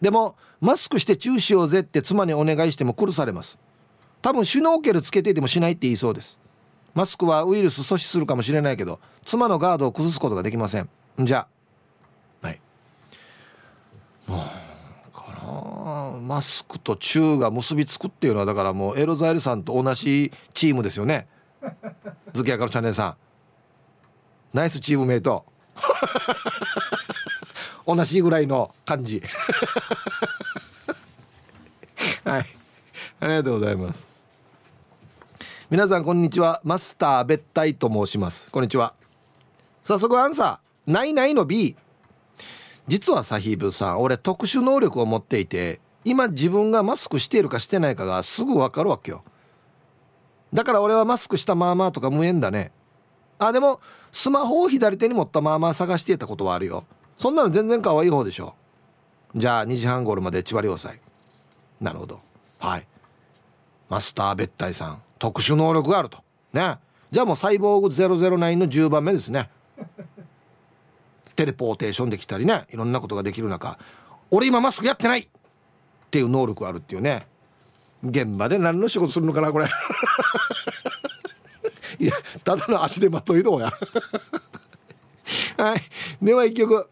A: でもマスクしてチューしようぜって妻にお願いしても苦されます。多分シュノーケルつけててもしないって言いそうです。マスクはウイルス阻止するかもしれないけど妻のガードを崩すことができません。じゃあ。はい。もうかな。マスクとチューが結びつくっていうのはだからもうエロザイルさんと同じチームですよね。月明のチャンネルさん。ナイスチームメイト。同じぐらいの感じ。はい。ありがとうございます皆さんこんにちは。マスター別体と申します。こんにちは。早速アンサー。ないないの B 実はサヒーブさん俺特殊能力を持っていて今自分がマスクしているかしてないかがすぐ分かるわけよ。だから俺はマスクしたまあまあとか無縁だね。あでもスマホを左手に持ったまあまあ探していたことはあるよ。そんなの全然可愛い方でしょ。じゃあ2時半頃まで千葉良斎なるほど。はい。マスター別体さん。特殊能力があると。ね。じゃあもうサイボーグ009の10番目ですね。テレポーテーションできたりね。いろんなことができる中。俺今マスクやってない。っていう能力あるっていうね。現場で何の仕事するのかなこれ。いやただの足でまといどうや。はい。では一曲。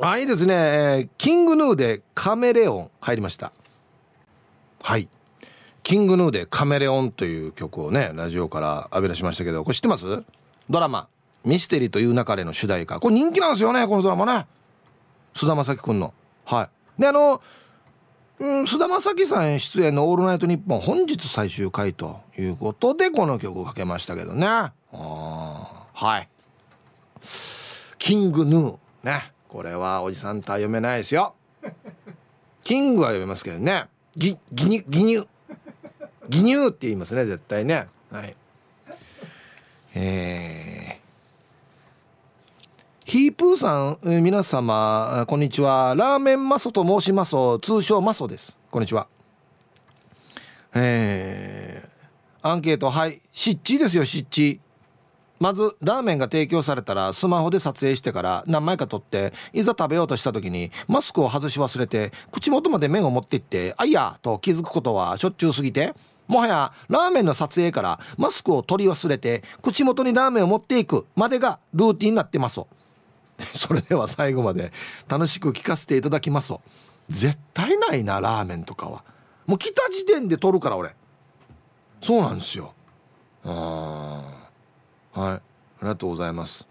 A: あいいですね。キングヌーでカメレオン入りました。はい。キングヌーでカメレオンという曲をね、ラジオから浴び出しましたけど、これ知ってます？ドラマ、ミステリーという中での主題歌。これ人気なんですよね、このドラマね。菅田将暉くんの。はい。で、あの、うん菅田将暉さん出演の「オールナイトニッポン」本日最終回ということでこの曲をかけましたけどねはいキングヌーねこれはおじさんとは読めないですよキングは読めますけどねギギニギニュギニューって言いますね絶対ね。はい。えー、ヒープーさん、皆様こんにちは。ラーメンマソと申します通称マソです。こんにちは。えー、アンケートはい。湿地ですよ湿地まずラーメンが提供されたらスマホで撮影してから何枚か撮っていざ食べようとした時にマスクを外し忘れて口元まで麺を持っていってあいやと気づくことはしょっちゅうすぎてもはやラーメンの撮影からマスクを取り忘れて口元にラーメンを持っていくまでがルーティンになってます それでは最後まで楽しく聞かせていただきます絶対ないなラーメンとかは。もう来た時点で撮るから俺。そうなんですよ。ああはい。ありがとうございます。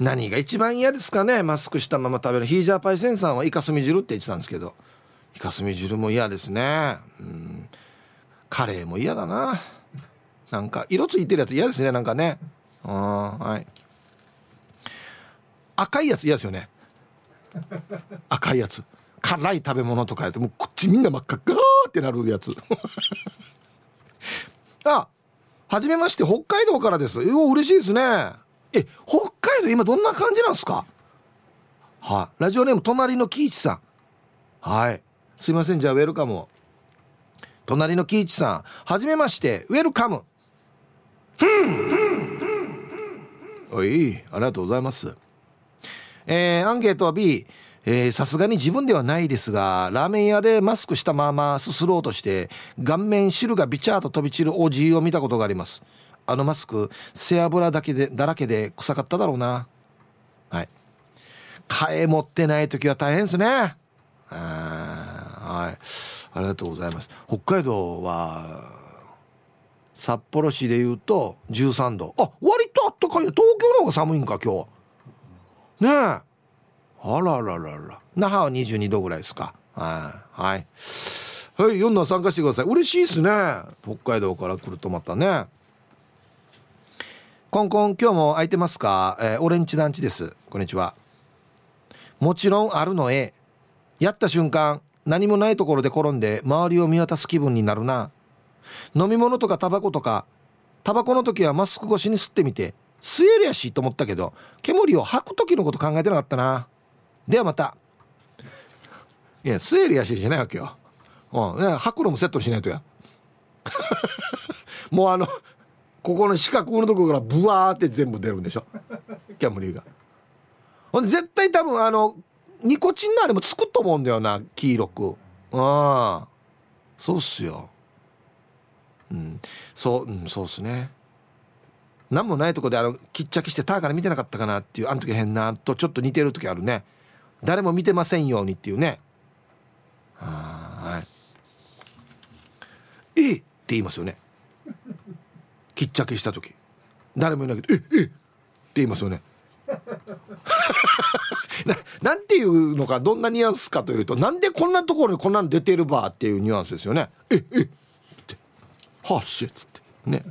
A: 何が一番嫌ですかねマスクしたまま食べる。ヒージャーパイセンさんはイカスミ汁って言ってたんですけど。イカスミ汁も嫌ですね。うん。カレーも嫌だな。なんか色ついてるやつ嫌ですねなんかね。あはい。赤いやつ嫌ですよね。赤いやつ。辛い食べ物とかやってもうこっちみんな真っ赤っかってなるやつ。あはじめまして、北海道からです。お、嬉しいですね。え、北海道今どんな感じなんですか？はい、ラジオネーム、隣の喜一さん。はい。すいません、じゃあ、ウェルカム隣の喜一さん、はじめまして、ウェルカム。おい、ありがとうございます。えー、アンケートは B。さすがに自分ではないですがラーメン屋でマスクしたまますすろうとして顔面汁がビチャーと飛び散るおじいを見たことがありますあのマスク背脂だけでだらけで臭かっただろうなはい替え持ってない時は大変ですねはい。ありがとうございます。北海道は札幌市でいうと13度。あ割とあったかい東京の方が寒いんか今日。ねえ。あらららら。那覇は22度ぐらいですか。はい。はい。はい4の参加してください。嬉しいですね。北海道から来るとまたね。コンコン今日も空いてますか、えー、オレンジ団地です。こんにちは。もちろんあるのえやった瞬間何もないところで転んで周りを見渡す気分になるな。飲み物とかタバコとかタバコの時はマスク越しに吸ってみて吸えるやしと思ったけど煙を吐く時のこと考えてなかったな。ではまた。いやスエリやしじゃないわけよ。うん。吐くのもセットしないとや。もうあのここの四角のとこからブワーって全部出るんでしょ。キャムリーが。ほんで絶対多分あのニコチンのあれもつくと思うんだよな黄色く。ああ。そうっすよ。うん。そう、うん、そうっすね。何もないとこであのきっちゃきしてターから見てなかったかなっていうあの時変なとちょっと似てる時あるね。誰も見てませんようにっていうね。はい。えっ！て言いますよね。きっちゃけした時。誰もいないけどええって言いますよねななんていうのかどんなニュアンスかというとなんでこんなところにこんなの出てるばっていうニュアンスですよね。ええって。はっしっつって。ね。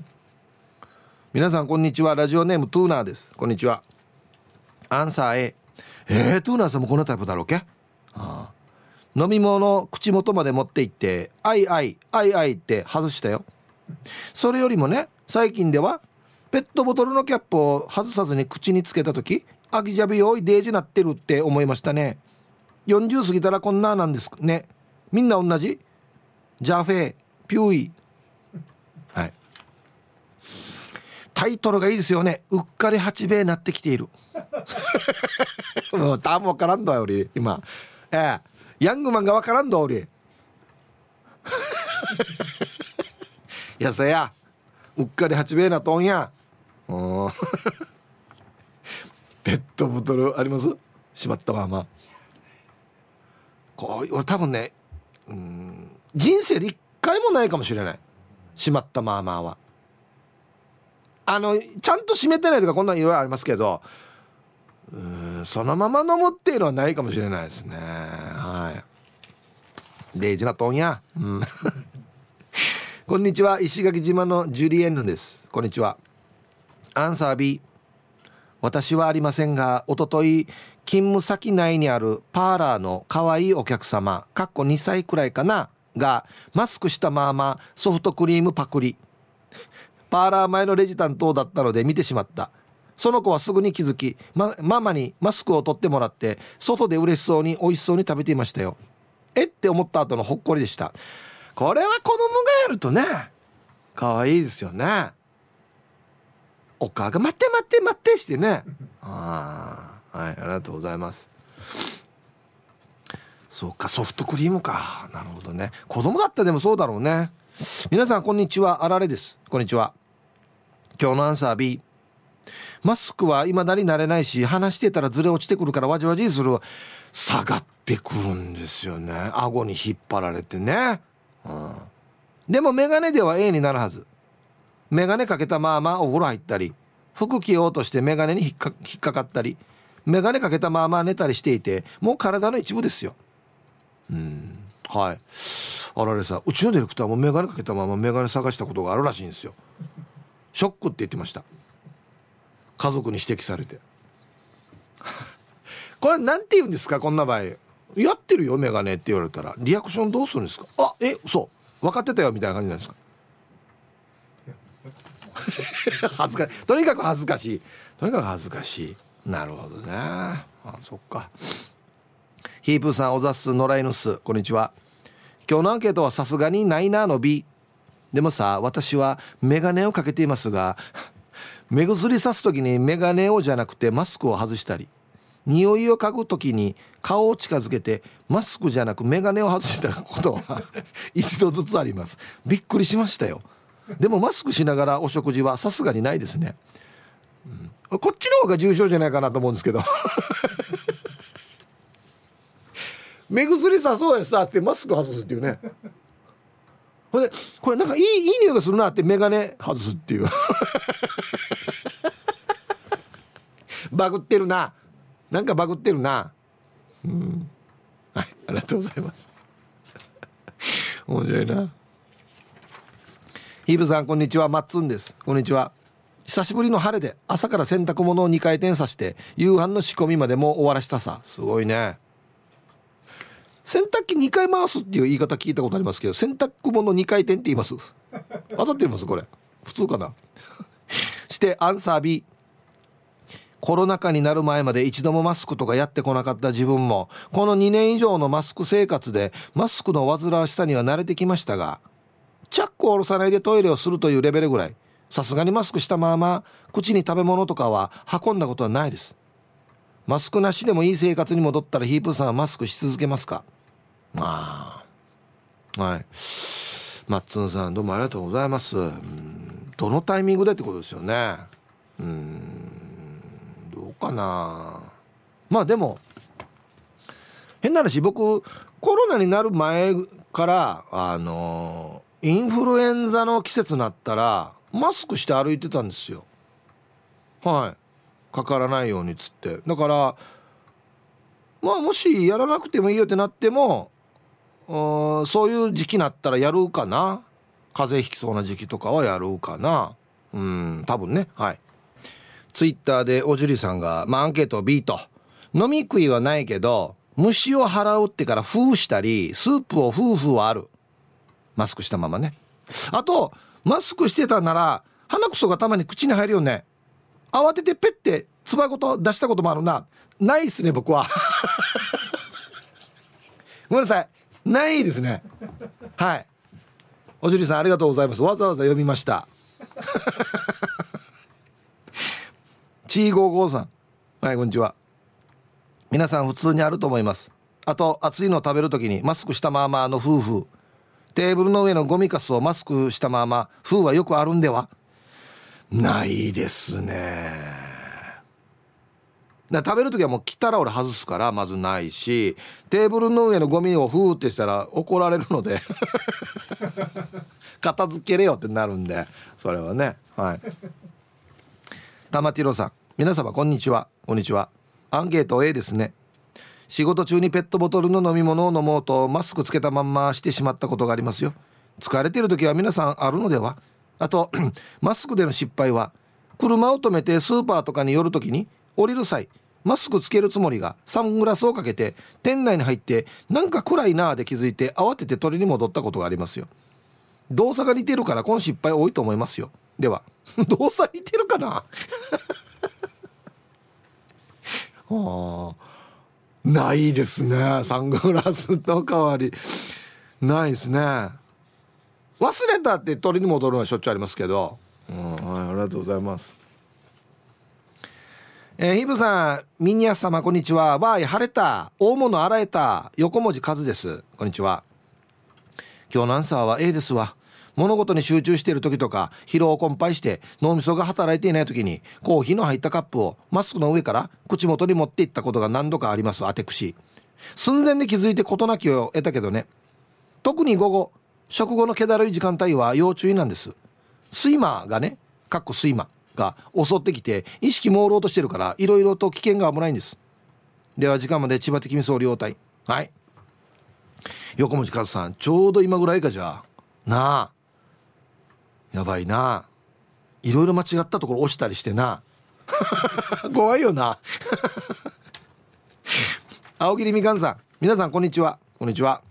A: 皆さんこんにちは。ラジオネームトゥーナーです。こんにちは。アンサー A えー、トゥーナーさんもこんなタイプだろうけ、はあ、飲み物口元まで持って行って「あいあいあいあい」って外したよ。それよりもね最近ではペットボトルのキャップを外さずに口につけた時アギジャビおいデージなってるって思いましたね。40過ぎたらこんななんですね。みんな同じ？ジャフェピューイ。はい。タイトルがいいですよね。うっかり八兵衛なってきている。もうたもからんだよ俺今。ええ。ヤングマンがわからんだ俺。いやさや。うっかり八兵衛なとんや。うんペットボトルあります？しまったまま。こう俺多分ねうん人生で一回もないかもしれない。しまったまあまあは。あのちゃんと閉めてないとかこんなんいろいろありますけどうんそのまま飲むっていうのはないかもしれないですね。はい。デイジなとんやうん。こんにちは。石垣島のジュリエンヌです。こんにちは。アンサー B 私はありませんがおととい勤務先内にあるパーラーの可愛いお客様かっこ2歳くらいかながマスクしたままソフトクリームパクリ。パーラー前のレジ担当だったので見てしまった。その子はすぐに気づき、ま、ママにマスクを取ってもらって外で嬉しそうに美味しそうに食べていましたよ。えって思った後のほっこりでした。これは子供がやるとね可愛いですよね。お母が待って待って待ってしてね。ああはいありがとうございます。そうかソフトクリームか。なるほどね。子供だったでもそうだろうね。皆さんこんにちは。あられです。こんにちは。今日のアンサー B マスクは未だになれないし話してたらずれ落ちてくるからわじわじする。下がってくるんですよね。顎に引っ張られてね、うん、でも眼鏡では A になるはず。眼鏡かけたままお風呂入ったり服着ようとして眼鏡に引っか引っかかったり眼鏡かけたまま寝たりしていてもう体の一部ですよ。うん。はい。あられさうちのディレクターも眼鏡かけたまま眼鏡探したことがあるらしいんですよ。ショックって言ってました。家族に指摘されて。これなんて言うんですかこんな場合。やってるよメガネって言われたら。リアクションどうするんですか？あえそう分かってたよみたいな感じなんですか？恥ずかしい。とにかく恥ずかしい。とにかく恥ずかしい。なるほどねあそっか。ヒープさんおざす野良犬す。こんにちは。今日のアンケートはさすがにないなの B でもさ私はメガネをかけていますが 目薬さす時にメガネをじゃなくてマスクを外したり匂いを嗅ぐ時に顔を近づけてマスクじゃなくメガネを外したことは 一度ずつあります。びっくりしましたよ。でもマスクしながらお食事はさすがにないですね、うん、こっちの方が重症じゃないかなと思うんですけど。目薬さそうやさってマスク外すっていうね。ほんでこれなんかいいいい匂いがするなって眼鏡外すっていう。バグってるな。なんかバグってるな。うん。はいありがとうございます。面白いな。ヒブさんこんにちは。マッツンです。こんにちは。久しぶりの晴れで朝から洗濯物を2回転させて夕飯の仕込みまでも終わらしたさ。すごいね。洗濯機2回回すっていう言い方聞いたことありますけど洗濯物2回転って言います？当たってます？これ。普通かな？してアンサー B コロナ禍になる前まで一度もマスクとかやってこなかった自分もこの2年以上のマスク生活でマスクの煩わしさには慣れてきましたがチャックを下ろさないでトイレをするというレベルぐらい。さすがにマスクしたまま口に食べ物とかは運んだことはないです。マスクなしでもいい生活に戻ったらヒープさんはマスクし続けますか？ああはい。マッツンさんどうもありがとうございます。どのタイミングでってことですよね。うんどうかな。まあでも変な話僕コロナになる前からあのインフルエンザの季節になったらマスクして歩いてたんですよ。はい。かからないようにっつって。だからまあもしやらなくてもいいよってなってもそういう時期になったらやるかな。風邪ひきそうな時期とかはやるかな。うん多分ね。はい。ツイッターでおじりさんが、まあ、アンケート B と飲み食いはないけど虫を払うってから封したりスープを夫婦はある。マスクしたままね。あとマスクしてたなら鼻くそがたまに口に入るよね。慌ててペッてつばごと出したこともあるな。ないっすね僕は。ごめんなさい。ないですね。はい。おじりさんありがとうございます。わざわざ読みました。チーゴーゴーさん。はいこんにちは。皆さん普通にあると思います。あと熱いのを食べる時にマスクしたままの夫婦。テーブルの上のゴミカスをマスクしたまま風はよくあるんでは？ないですね。だ食べる時はもう来たら俺外すからまずないしテーブルの上のゴミをフーってしたら怒られるので 片付けれよってなるんでそれはね。はい。玉ティロさん皆様こんにちは。こんにちは。アンケート A ですね。仕事中にペットボトルの飲み物を飲もうとマスクつけたまんましてしまったことがありますよ。疲れてる時は皆さんあるのでは？あと マスクでの失敗は？車を止めてスーパーとかに寄る時に降りる際マスクつけるつもりがサングラスをかけて店内に入ってなんか暗いなーで気づいて慌てて取りに戻ったことがありますよ。動作が似てるからこの失敗多いと思いますよ。では 動作似てるかな？は あないですねサングラスの代わりないですね忘れたって取りに戻るのはしょっちゅうありますけど、うん、はい、ありがとうございますえー、ヒブさん、ミニア様、こんにちは。わーい、晴れた。大物洗えた。横文字数です。こんにちは。今日のアンサーは A ですわ。物事に集中している時とか、疲労困憊して脳みそが働いていない時に、コーヒーの入ったカップをマスクの上から口元に持っていったことが何度かあります。アテクシー。寸前で気づいて事なきを得たけどね。特に午後、食後の気だるい時間帯は要注意なんです。睡魔がね、かっこ睡魔。が襲ってきて意識朦朧としてるからいろいろと危険が危ないんですでは時間まで千葉的味噌両体はい横文字和さんちょうど今ぐらいかじゃあなあやばいな。いろいろ間違ったところ押したりしてな。怖いよな。青桐みかんさん。皆さんこんにちは。こんにちは。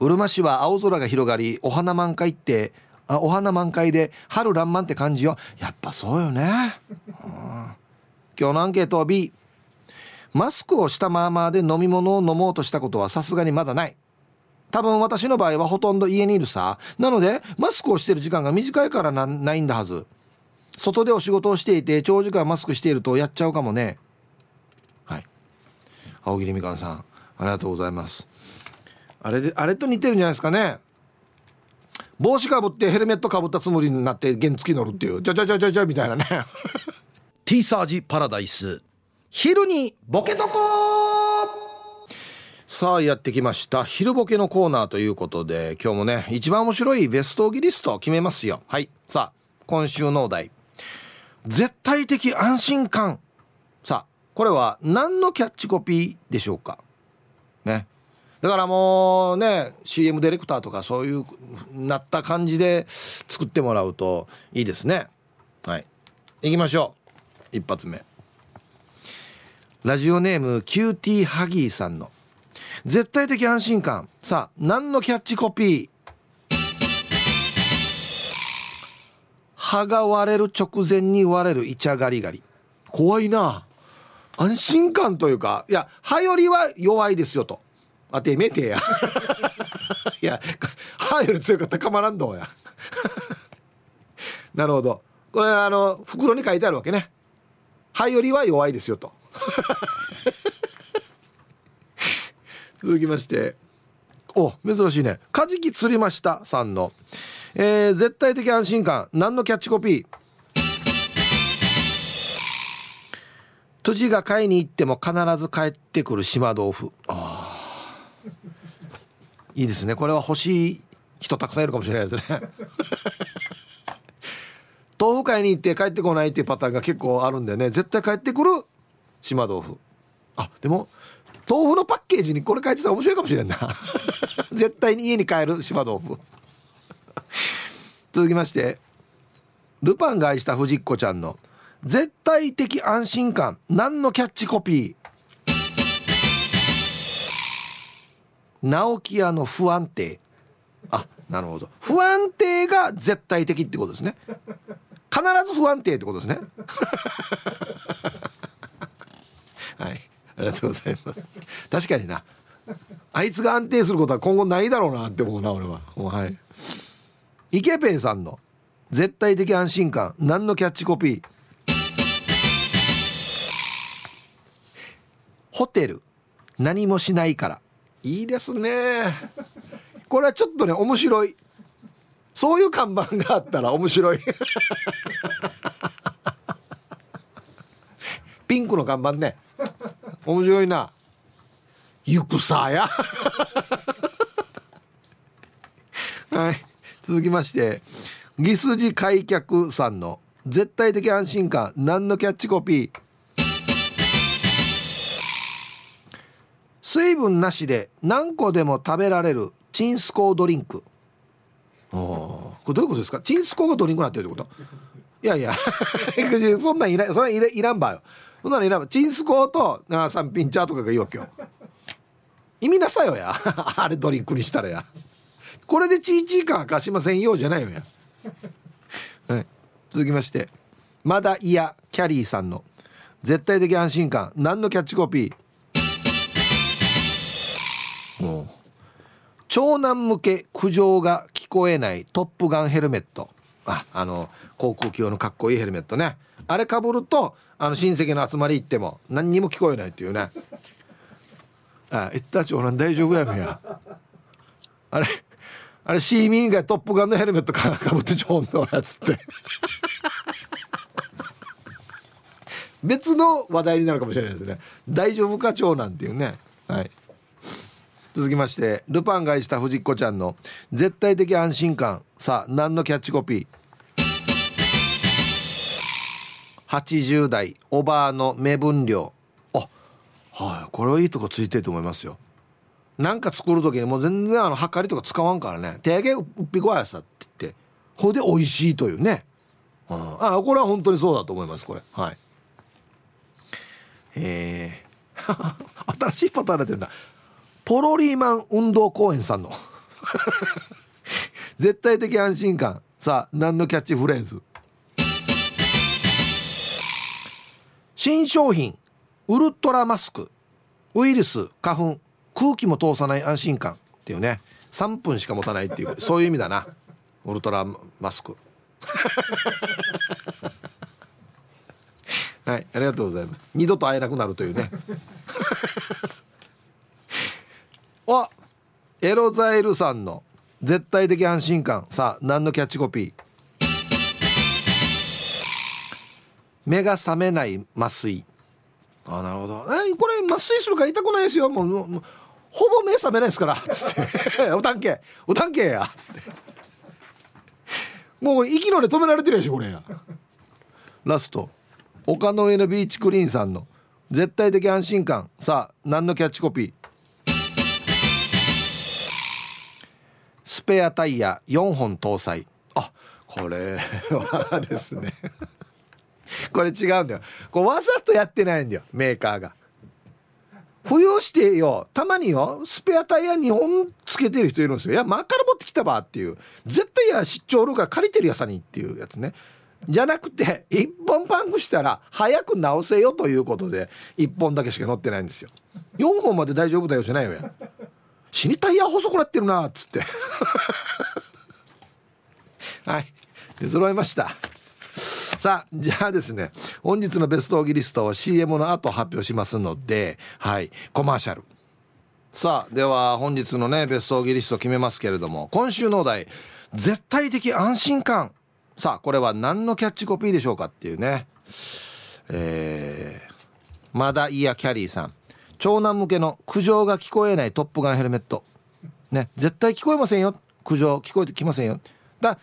A: うるま市は青空が広がりお花満開ってあお花満開で春爛漫って感じよ。やっぱそうよね、うん、今日のアンケートは B マスクをしたままで飲み物を飲もうとしたことはさすがにまだない。多分私の場合はほとんど家にいるさ。なのでマスクをしてる時間が短いからないんだはず。外でお仕事をしていて長時間マスクしているとやっちゃうかもね。はい。青桐みかんさんありがとうございます。あれであれと似てるんじゃないですかね。帽子かぶってヘルメットかぶったつもりになって原付乗るっていう。じゃじゃじゃじゃじゃみたいなね。
C: ティーサージパラダイス。昼にボケとこ
A: さあやってきました。昼ボケのコーナーということで今日もね一番面白いベストギリストを決めますよ。はい。さあ今週のお題。絶対的安心感。さあこれは何のキャッチコピーでしょうか？ね。だからもうね CM ディレクターとかそういうなった感じで作ってもらうといいですね。はい。行きましょう。一発目。ラジオネームキューティーハギーさんの。絶対的安心感。さあ何のキャッチコピー？歯が割れる直前に割れるイチャガリガリ怖いな。安心感というかいや歯よりは弱いですよと。あてめえてや。いや歯より強かったかまらんどうや。なるほど。これはあの袋に書いてあるわけね。歯よりは弱いですよと。続きまして。お珍しいね「カジキ釣りました」さんの、えー、絶対的安心感。何のキャッチコピー？辻が買いに行っても必ず帰ってくる島豆腐。ああいいですね。これは欲しい人たくさんいるかもしれないですね。豆腐買いに行って帰ってこないっていうパターンが結構あるんでね。絶対帰ってくる島豆腐。あでも豆腐のパッケージにこれ書いてたら面白いかもしれんな。絶対に家に帰る島豆腐。続きましてルパンが愛した藤子ちゃんの絶対的安心感何のキャッチコピー？直木屋の不安定。あなるほど。不安定が絶対的ってことですね。必ず不安定ってことですね。ありがとうございます。確かにな。あいつが安定することは今後ないだろうなって思うな俺は。はい池ペイさんの絶対的安心感。何のキャッチコピー？ホテル。何もしないから。いいですね。これはちょっとね面白い。そういう看板があったら 面白い。ピンクの看板ね。面白いな。行くさや。はい。続きましてギスジ開脚さんの絶対的安心感何のキャッチコピー？水分なしで何個でも食べられるチンスコードリンク。あこれどういうことですか？チンスコーがドリンクになってるってこと？いやいや。そんなんいらそんなんいらんばよそんなんいらんばチンスコーとあ三品茶とかがいいわけよ。意味なさよや。あれドリンクにしたらや。これでチーチー感明かしませんよじゃないよや、はい、続きまして。まだいやキャリーさんの。絶対的安心感。何のキャッチコピー？もう。長男向け苦情が聞こえない。トップガンヘルメット。ああの航空機用のかっこいいヘルメットね。あれかぶるとあの親戚の集まり行っても何にも聞こえないっていうね。あ言った長男大丈夫やめや。あれあれ市民がトップガンのヘルメットかかぶってちょんのやつって。別の話題になるかもしれないですね。大丈夫か長男っていうね。はい。続きましてルパンがした藤子ちゃんの絶対的安心感。さあ何のキャッチコピー80代おばあの目分量。あはい。これはいいとこついてると思いますよ。なんか作る時にもう全然あの計りとか使わんからね。手上げうっぴこやさって言ってほで美味しいというね、うん、あこれは本当にそうだと思いますこれ。はい。えー、新しいパターンになってるんだポロリーマン運動公園さんの。絶対的安心感。さあ何のキャッチフレーズ？新商品ウルトラマスク。ウイルス花粉。空気も通さない安心感っていうね。3分しか持たないっていうそういう意味だな。ウルトラマスク。はいありがとうございます。二度と会えなくなるというね。あエロザイルさんの絶対的安心感。さあ何のキャッチコピー？目が覚めない麻酔。あなるほど。えこれ麻酔するから痛くないですよ。もうもうほぼ目覚めないですから。つって「おたんけ。おたんけや」つって。もう息ので止められてるでしょこれや。ラスト。丘の上のビーチクリーンさんの。絶対的安心感。さあ何のキャッチコピー？スペアタイヤ4本搭載。あこれはですね。これ違うんだよ。こうわざとやってないんだよメーカーが。浮遊してよたまによスペアタイヤ2本つけてる人いるんですよ。いや真っから持ってきたばっていう。絶対や出張るから借りてるやさにっていうやつね。じゃなくて1本パンクしたら早く直せよということで1本だけしか乗ってないんですよ。4本まで大丈夫だよじゃないよや。死にタイヤ細くなってるなっつって。はい。出揃いました。さあじゃあですね本日のベストオギリストを CM の後発表しますのではいコマーシャル。さあでは本日のねベストオギリスト決めますけれども今週のお題絶対的安心感。さあこれは何のキャッチコピーでしょうかっていうね。えー、まだいやキャリーさん。長男向けの苦情が聞こえないトップガンヘルメット。ね絶対聞こえませんよ。苦情聞こえてきませんよ。だ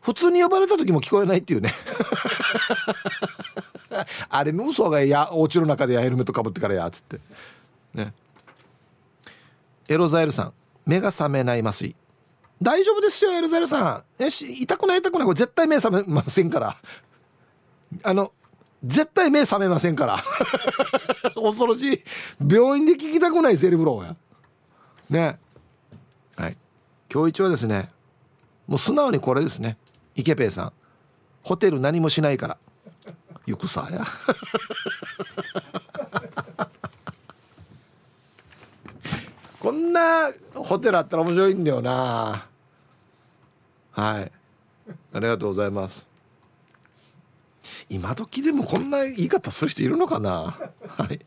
A: 普通に呼ばれた時も聞こえないっていうね。あれの嘘がやお家の中でやヘルメットかぶってからやっつって。ね。エロザエルさん目が覚めない麻酔。大丈夫ですよエロザエルさん。えし痛くない痛くない。これ絶対目覚めませんから。あの絶対目覚めませんから。恐ろしい。病院で聞きたくないセリフローや。ね。はい。今日一はですねもう素直にこれですね。イケペイさんホテル何もしないから。行くさや。こんなホテルあったら面白いんだよな。はい。ありがとうございます。今時でもこんな言い方する人いるのかな。はい。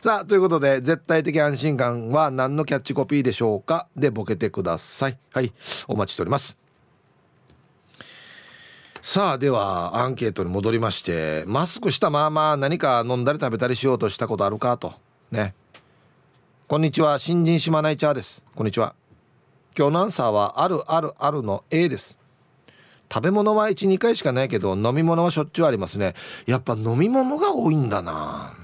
A: さあということで絶対的安心感は何のキャッチコピーでしょうか。でボケてください。はい。お待ちしております。さあではアンケートに戻りましてマスクしたまま何か飲んだり食べたりしようとしたことあるかと。ね。こんにちは。新人島内茶です。こんにちは。今日のアンサーはあるあるあるの A です。食べ物は12回しかないけど飲み物はしょっちゅうありますね。やっぱ飲み物が多いんだな。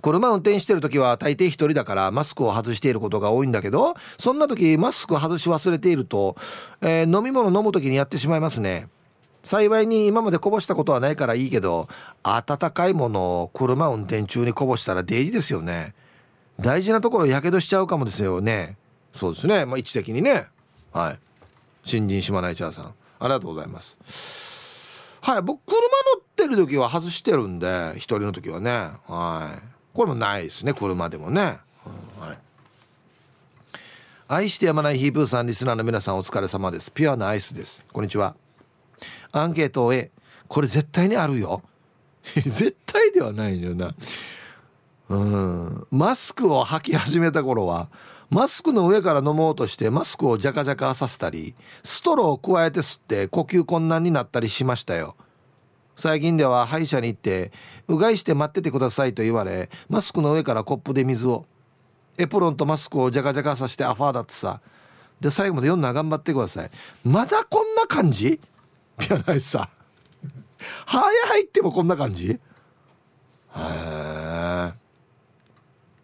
A: 車運転してる時は大抵一人だからマスクを外していることが多いんだけどそんな時マスク外し忘れていると、えー、飲み物飲む時にやってしまいますね。幸いに今までこぼしたことはないからいいけど温かいものを車運転中にこぼしたらデイジですよね。大事なところやけどしちゃうかもですよね。そうですね。まあ位置的にね。はい。新人島内チャーさん。ありがとうございます。はい。僕車乗ってる時は外してるんで一人の時はね。はい。これもないですね。車でもね、うん、はい。愛してやまないヒープーさんリスナーの皆さんお疲れ様です。ピュアなアイスです。こんにちは。アンケートを A これ絶対にあるよ。絶対ではないよな。うん。マスクを履き始めた頃はマスクの上から飲もうとしてマスクをジャカジャカさせたりストローを加えて吸って呼吸困難になったりしましたよ。最近では歯医者に行ってうがいして待っててくださいと言われマスクの上からコップで水をエプロンとマスクをジャカジャカさせてアファーだってさ。で最後まで読んだ頑張ってください。まだこんな感じ？ピアナイスさ。歯や入ってもこんな感じ？へえ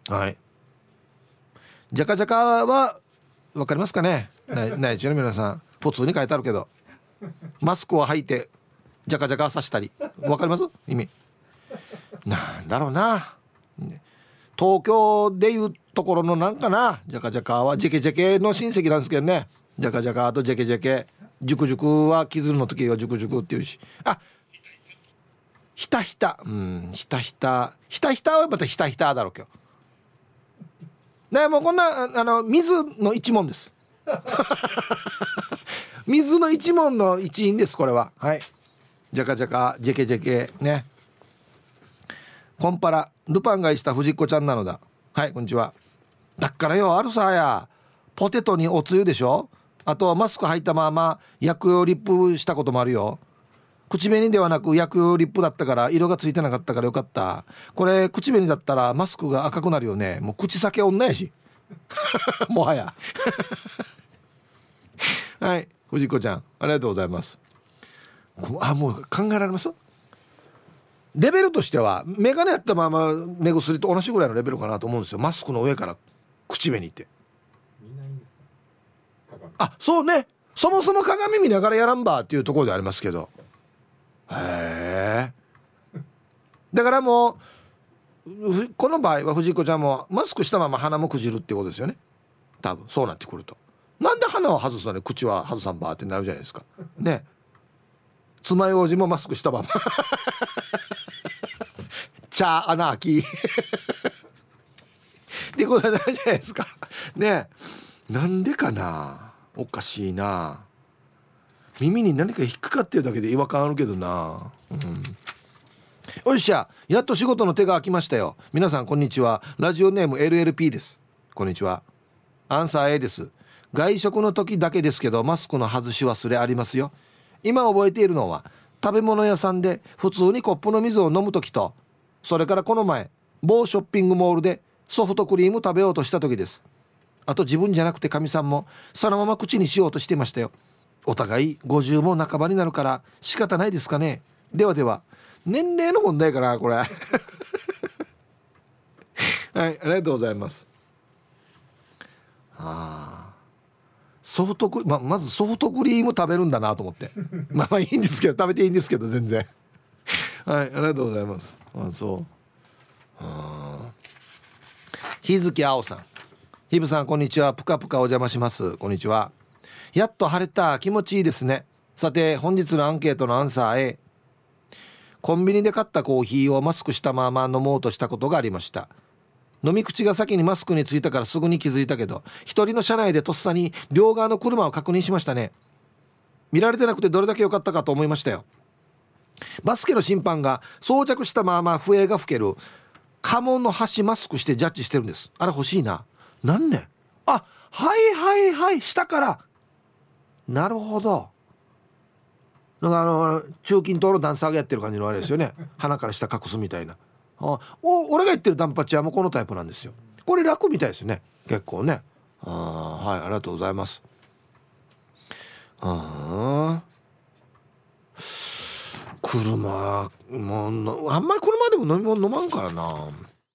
A: はい。ジャカジャカは分かりますかね？ないないですよね皆さん。普通に書いてあるけど。マスクを履いてジャカジャカさしたり。わかります？意味。なんだろうな。東京でいうところのなんかな？ジャカジャカはジェケジェケの親戚なんですけどね。ジャカジャカとジェケジェケ。ジュクジュクは傷の時はジュクジュクっていうし。あひたひた。うんひたひた。ひたひたはまたひたひただろう今日。ねもうこんなあの水の一問です。水の一問 の一員ですこれは。はい。ジャカジャカジェケジェケ。ね。コンパラ。ルパンがいした藤子ちゃんなのだ。はいこんにちは。だからよあるさや。ポテトにおつゆでしょ。あとはマスク入ったまま薬用リップしたこともあるよ。口紅ではなく薬用リップだったから色がついてなかったからよかった。これ口紅だったらマスクが赤くなるよね。もう口先女やし。もはや。はい。藤子ちゃんありがとうございます。あもう考えられます？レベルとしては眼鏡やったまま目薬と同じぐらいのレベルかなと思うんですよ。マスクの上から口紅って。あそうね。そもそも鏡見ながらやらんばっていうところでありますけど。へえ。だからもうこの場合は藤子ちゃんもマスクしたまま鼻もくじるってことですよね。多分。そうなってくると。なんで鼻を外すのに口は外さんばってなるじゃないですか。ね。爪楊枝もマスクしたまま。茶穴開き。ってことになるじゃないですか。ね。なんでかな？おかしいな。耳に何か引っかかってるだけで違和感あるけどな。うん。よっしゃやっと仕事の手が空きましたよ。皆さんこんにちは。ラジオネーム LLP です。こんにちは。アンサー A です。外食の時だけですけどマスクの外し忘れありますよ。今覚えているのは食べ物屋さんで普通にコップの水を飲む時とそれからこの前某ショッピングモールでソフトクリーム食べようとした時です。あと自分じゃなくてかみさんもそのまま口にしようとしてましたよ。お互い50も半ばになるから仕方ないですかね。ではでは。年齢の問題かなこれ。はいありがとうございます。ああソフトクままずソフトクリーム食べるんだなと思って。まあまあいいんですけど食べていいんですけど全然。はいありがとうございます。あそう。あ日月青さん。ひぶさんこんにちは。ぷかぷかお邪魔します。こんにちは。やっと晴れた。気持ちいいですね。さて本日のアンケートのアンサー A コンビニで買ったコーヒーをマスクしたまま飲もうとしたことがありました。飲み口が先にマスクについたからすぐに気づいたけど一人の車内でとっさに両側の車を確認しましたね。見られてなくてどれだけ良かったかと思いましたよ。バスケの審判が装着したまま笛が吹ける。家紋の端マスクしてジャッジしてるんです。あれ欲しいな。何ねあはいはいはい下から。なるほど。なんかあの中近東のダンサーがやってる感じのあれですよね。鼻から下隠すみたいな。あお俺が言ってるダンパチはもうこのタイプなんですよ。これ楽みたいですね。結構ね。あはいありがとうございます。あ車もうあんまり車でも飲み物飲まんからな。